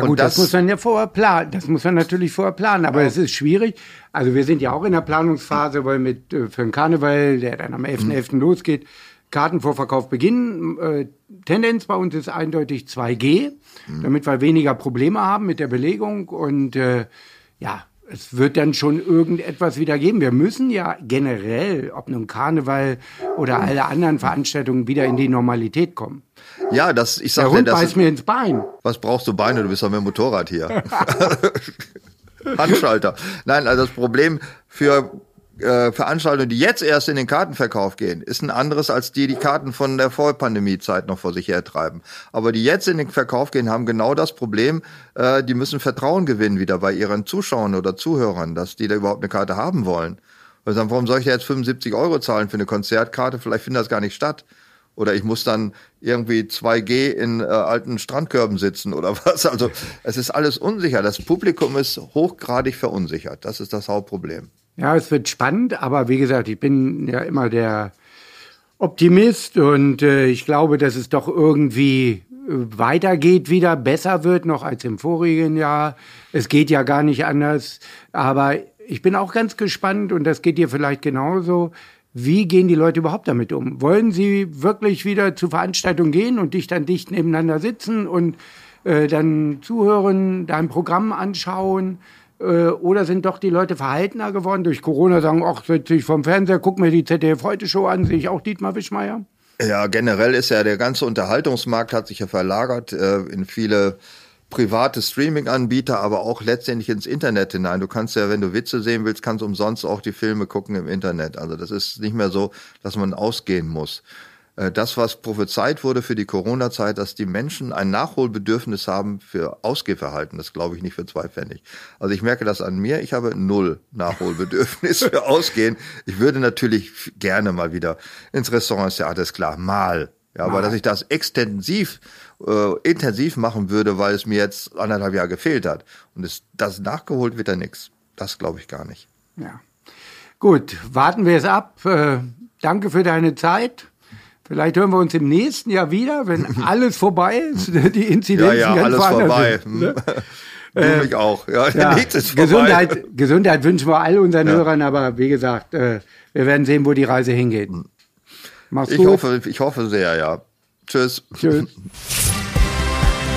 Ja gut, das, das, muss man ja vorher planen. Das muss man natürlich vorher planen. Aber es ist schwierig. Also wir sind ja auch in der Planungsphase, weil mit äh, für den Karneval, der dann am 11.11. Mhm. losgeht, Kartenvorverkauf beginnen. Äh, Tendenz bei uns ist eindeutig 2G, mhm. damit wir weniger Probleme haben mit der Belegung. Und äh, ja, es wird dann schon irgendetwas wieder geben. Wir müssen ja generell, ob nun Karneval oder alle anderen Veranstaltungen, wieder in die Normalität kommen. Ja, das, ich sag Der Hund dir, das beißt mir ins Bein. Was brauchst du Beine? Du bist doch mit dem Motorrad hier. Handschalter. Nein, also das Problem für äh, Veranstaltungen, die jetzt erst in den Kartenverkauf gehen, ist ein anderes als die, die Karten von der Vorpandemie-Zeit noch vor sich hertreiben. Aber die jetzt in den Verkauf gehen, haben genau das Problem, äh, die müssen Vertrauen gewinnen wieder bei ihren Zuschauern oder Zuhörern, dass die da überhaupt eine Karte haben wollen. Und sagen, warum soll ich da jetzt 75 Euro zahlen für eine Konzertkarte? Vielleicht findet das gar nicht statt. Oder ich muss dann irgendwie 2G in äh, alten Strandkörben sitzen oder was. Also es ist alles unsicher. Das Publikum ist hochgradig verunsichert. Das ist das Hauptproblem. Ja, es wird spannend, aber wie gesagt, ich bin ja immer der Optimist und äh, ich glaube, dass es doch irgendwie äh, weitergeht, wieder besser wird noch als im vorigen Jahr. Es geht ja gar nicht anders, aber ich bin auch ganz gespannt und das geht dir vielleicht genauso. Wie gehen die Leute überhaupt damit um? Wollen sie wirklich wieder zu Veranstaltungen gehen und dich dann dicht nebeneinander sitzen und äh, dann zuhören, dein Programm anschauen? Äh, oder sind doch die Leute verhaltener geworden durch Corona, sagen, ach, sitze ich vom Fernseher, guck mir die ZDF-Heute-Show an, sehe ich auch Dietmar Wischmeier? Ja, generell ist ja der ganze Unterhaltungsmarkt hat sich ja verlagert äh, in viele private Streaming-Anbieter, aber auch letztendlich ins Internet hinein. Du kannst ja, wenn du Witze sehen willst, kannst umsonst auch die Filme gucken im Internet. Also das ist nicht mehr so, dass man ausgehen muss. Äh, das, was prophezeit wurde für die Corona-Zeit, dass die Menschen ein Nachholbedürfnis haben für Ausgehverhalten, das glaube ich nicht für zwei Pfennig. Also ich merke das an mir, ich habe null Nachholbedürfnis für Ausgehen. Ich würde natürlich gerne mal wieder ins Restaurant, ist ja alles klar, mal. Ja, aber dass ich das extensiv, äh, intensiv machen würde, weil es mir jetzt anderthalb Jahre gefehlt hat. Und es, das nachgeholt wird dann nichts. Das glaube ich gar nicht. Ja. Gut, warten wir es ab. Äh, danke für deine Zeit. Vielleicht hören wir uns im nächsten Jahr wieder, wenn alles vorbei ist, ne? die Inzidenzen ja, ja, ganz alles vorbei. Sind, hm. ne? du äh, mich auch. Ja, ja, nichts ist vorbei. Gesundheit, wünschen wir all unseren ja. Hörern, aber wie gesagt, äh, wir werden sehen, wo die Reise hingeht. Hm. Mach's ich gut. Hoffe, ich hoffe sehr, ja. Tschüss. Tschüss.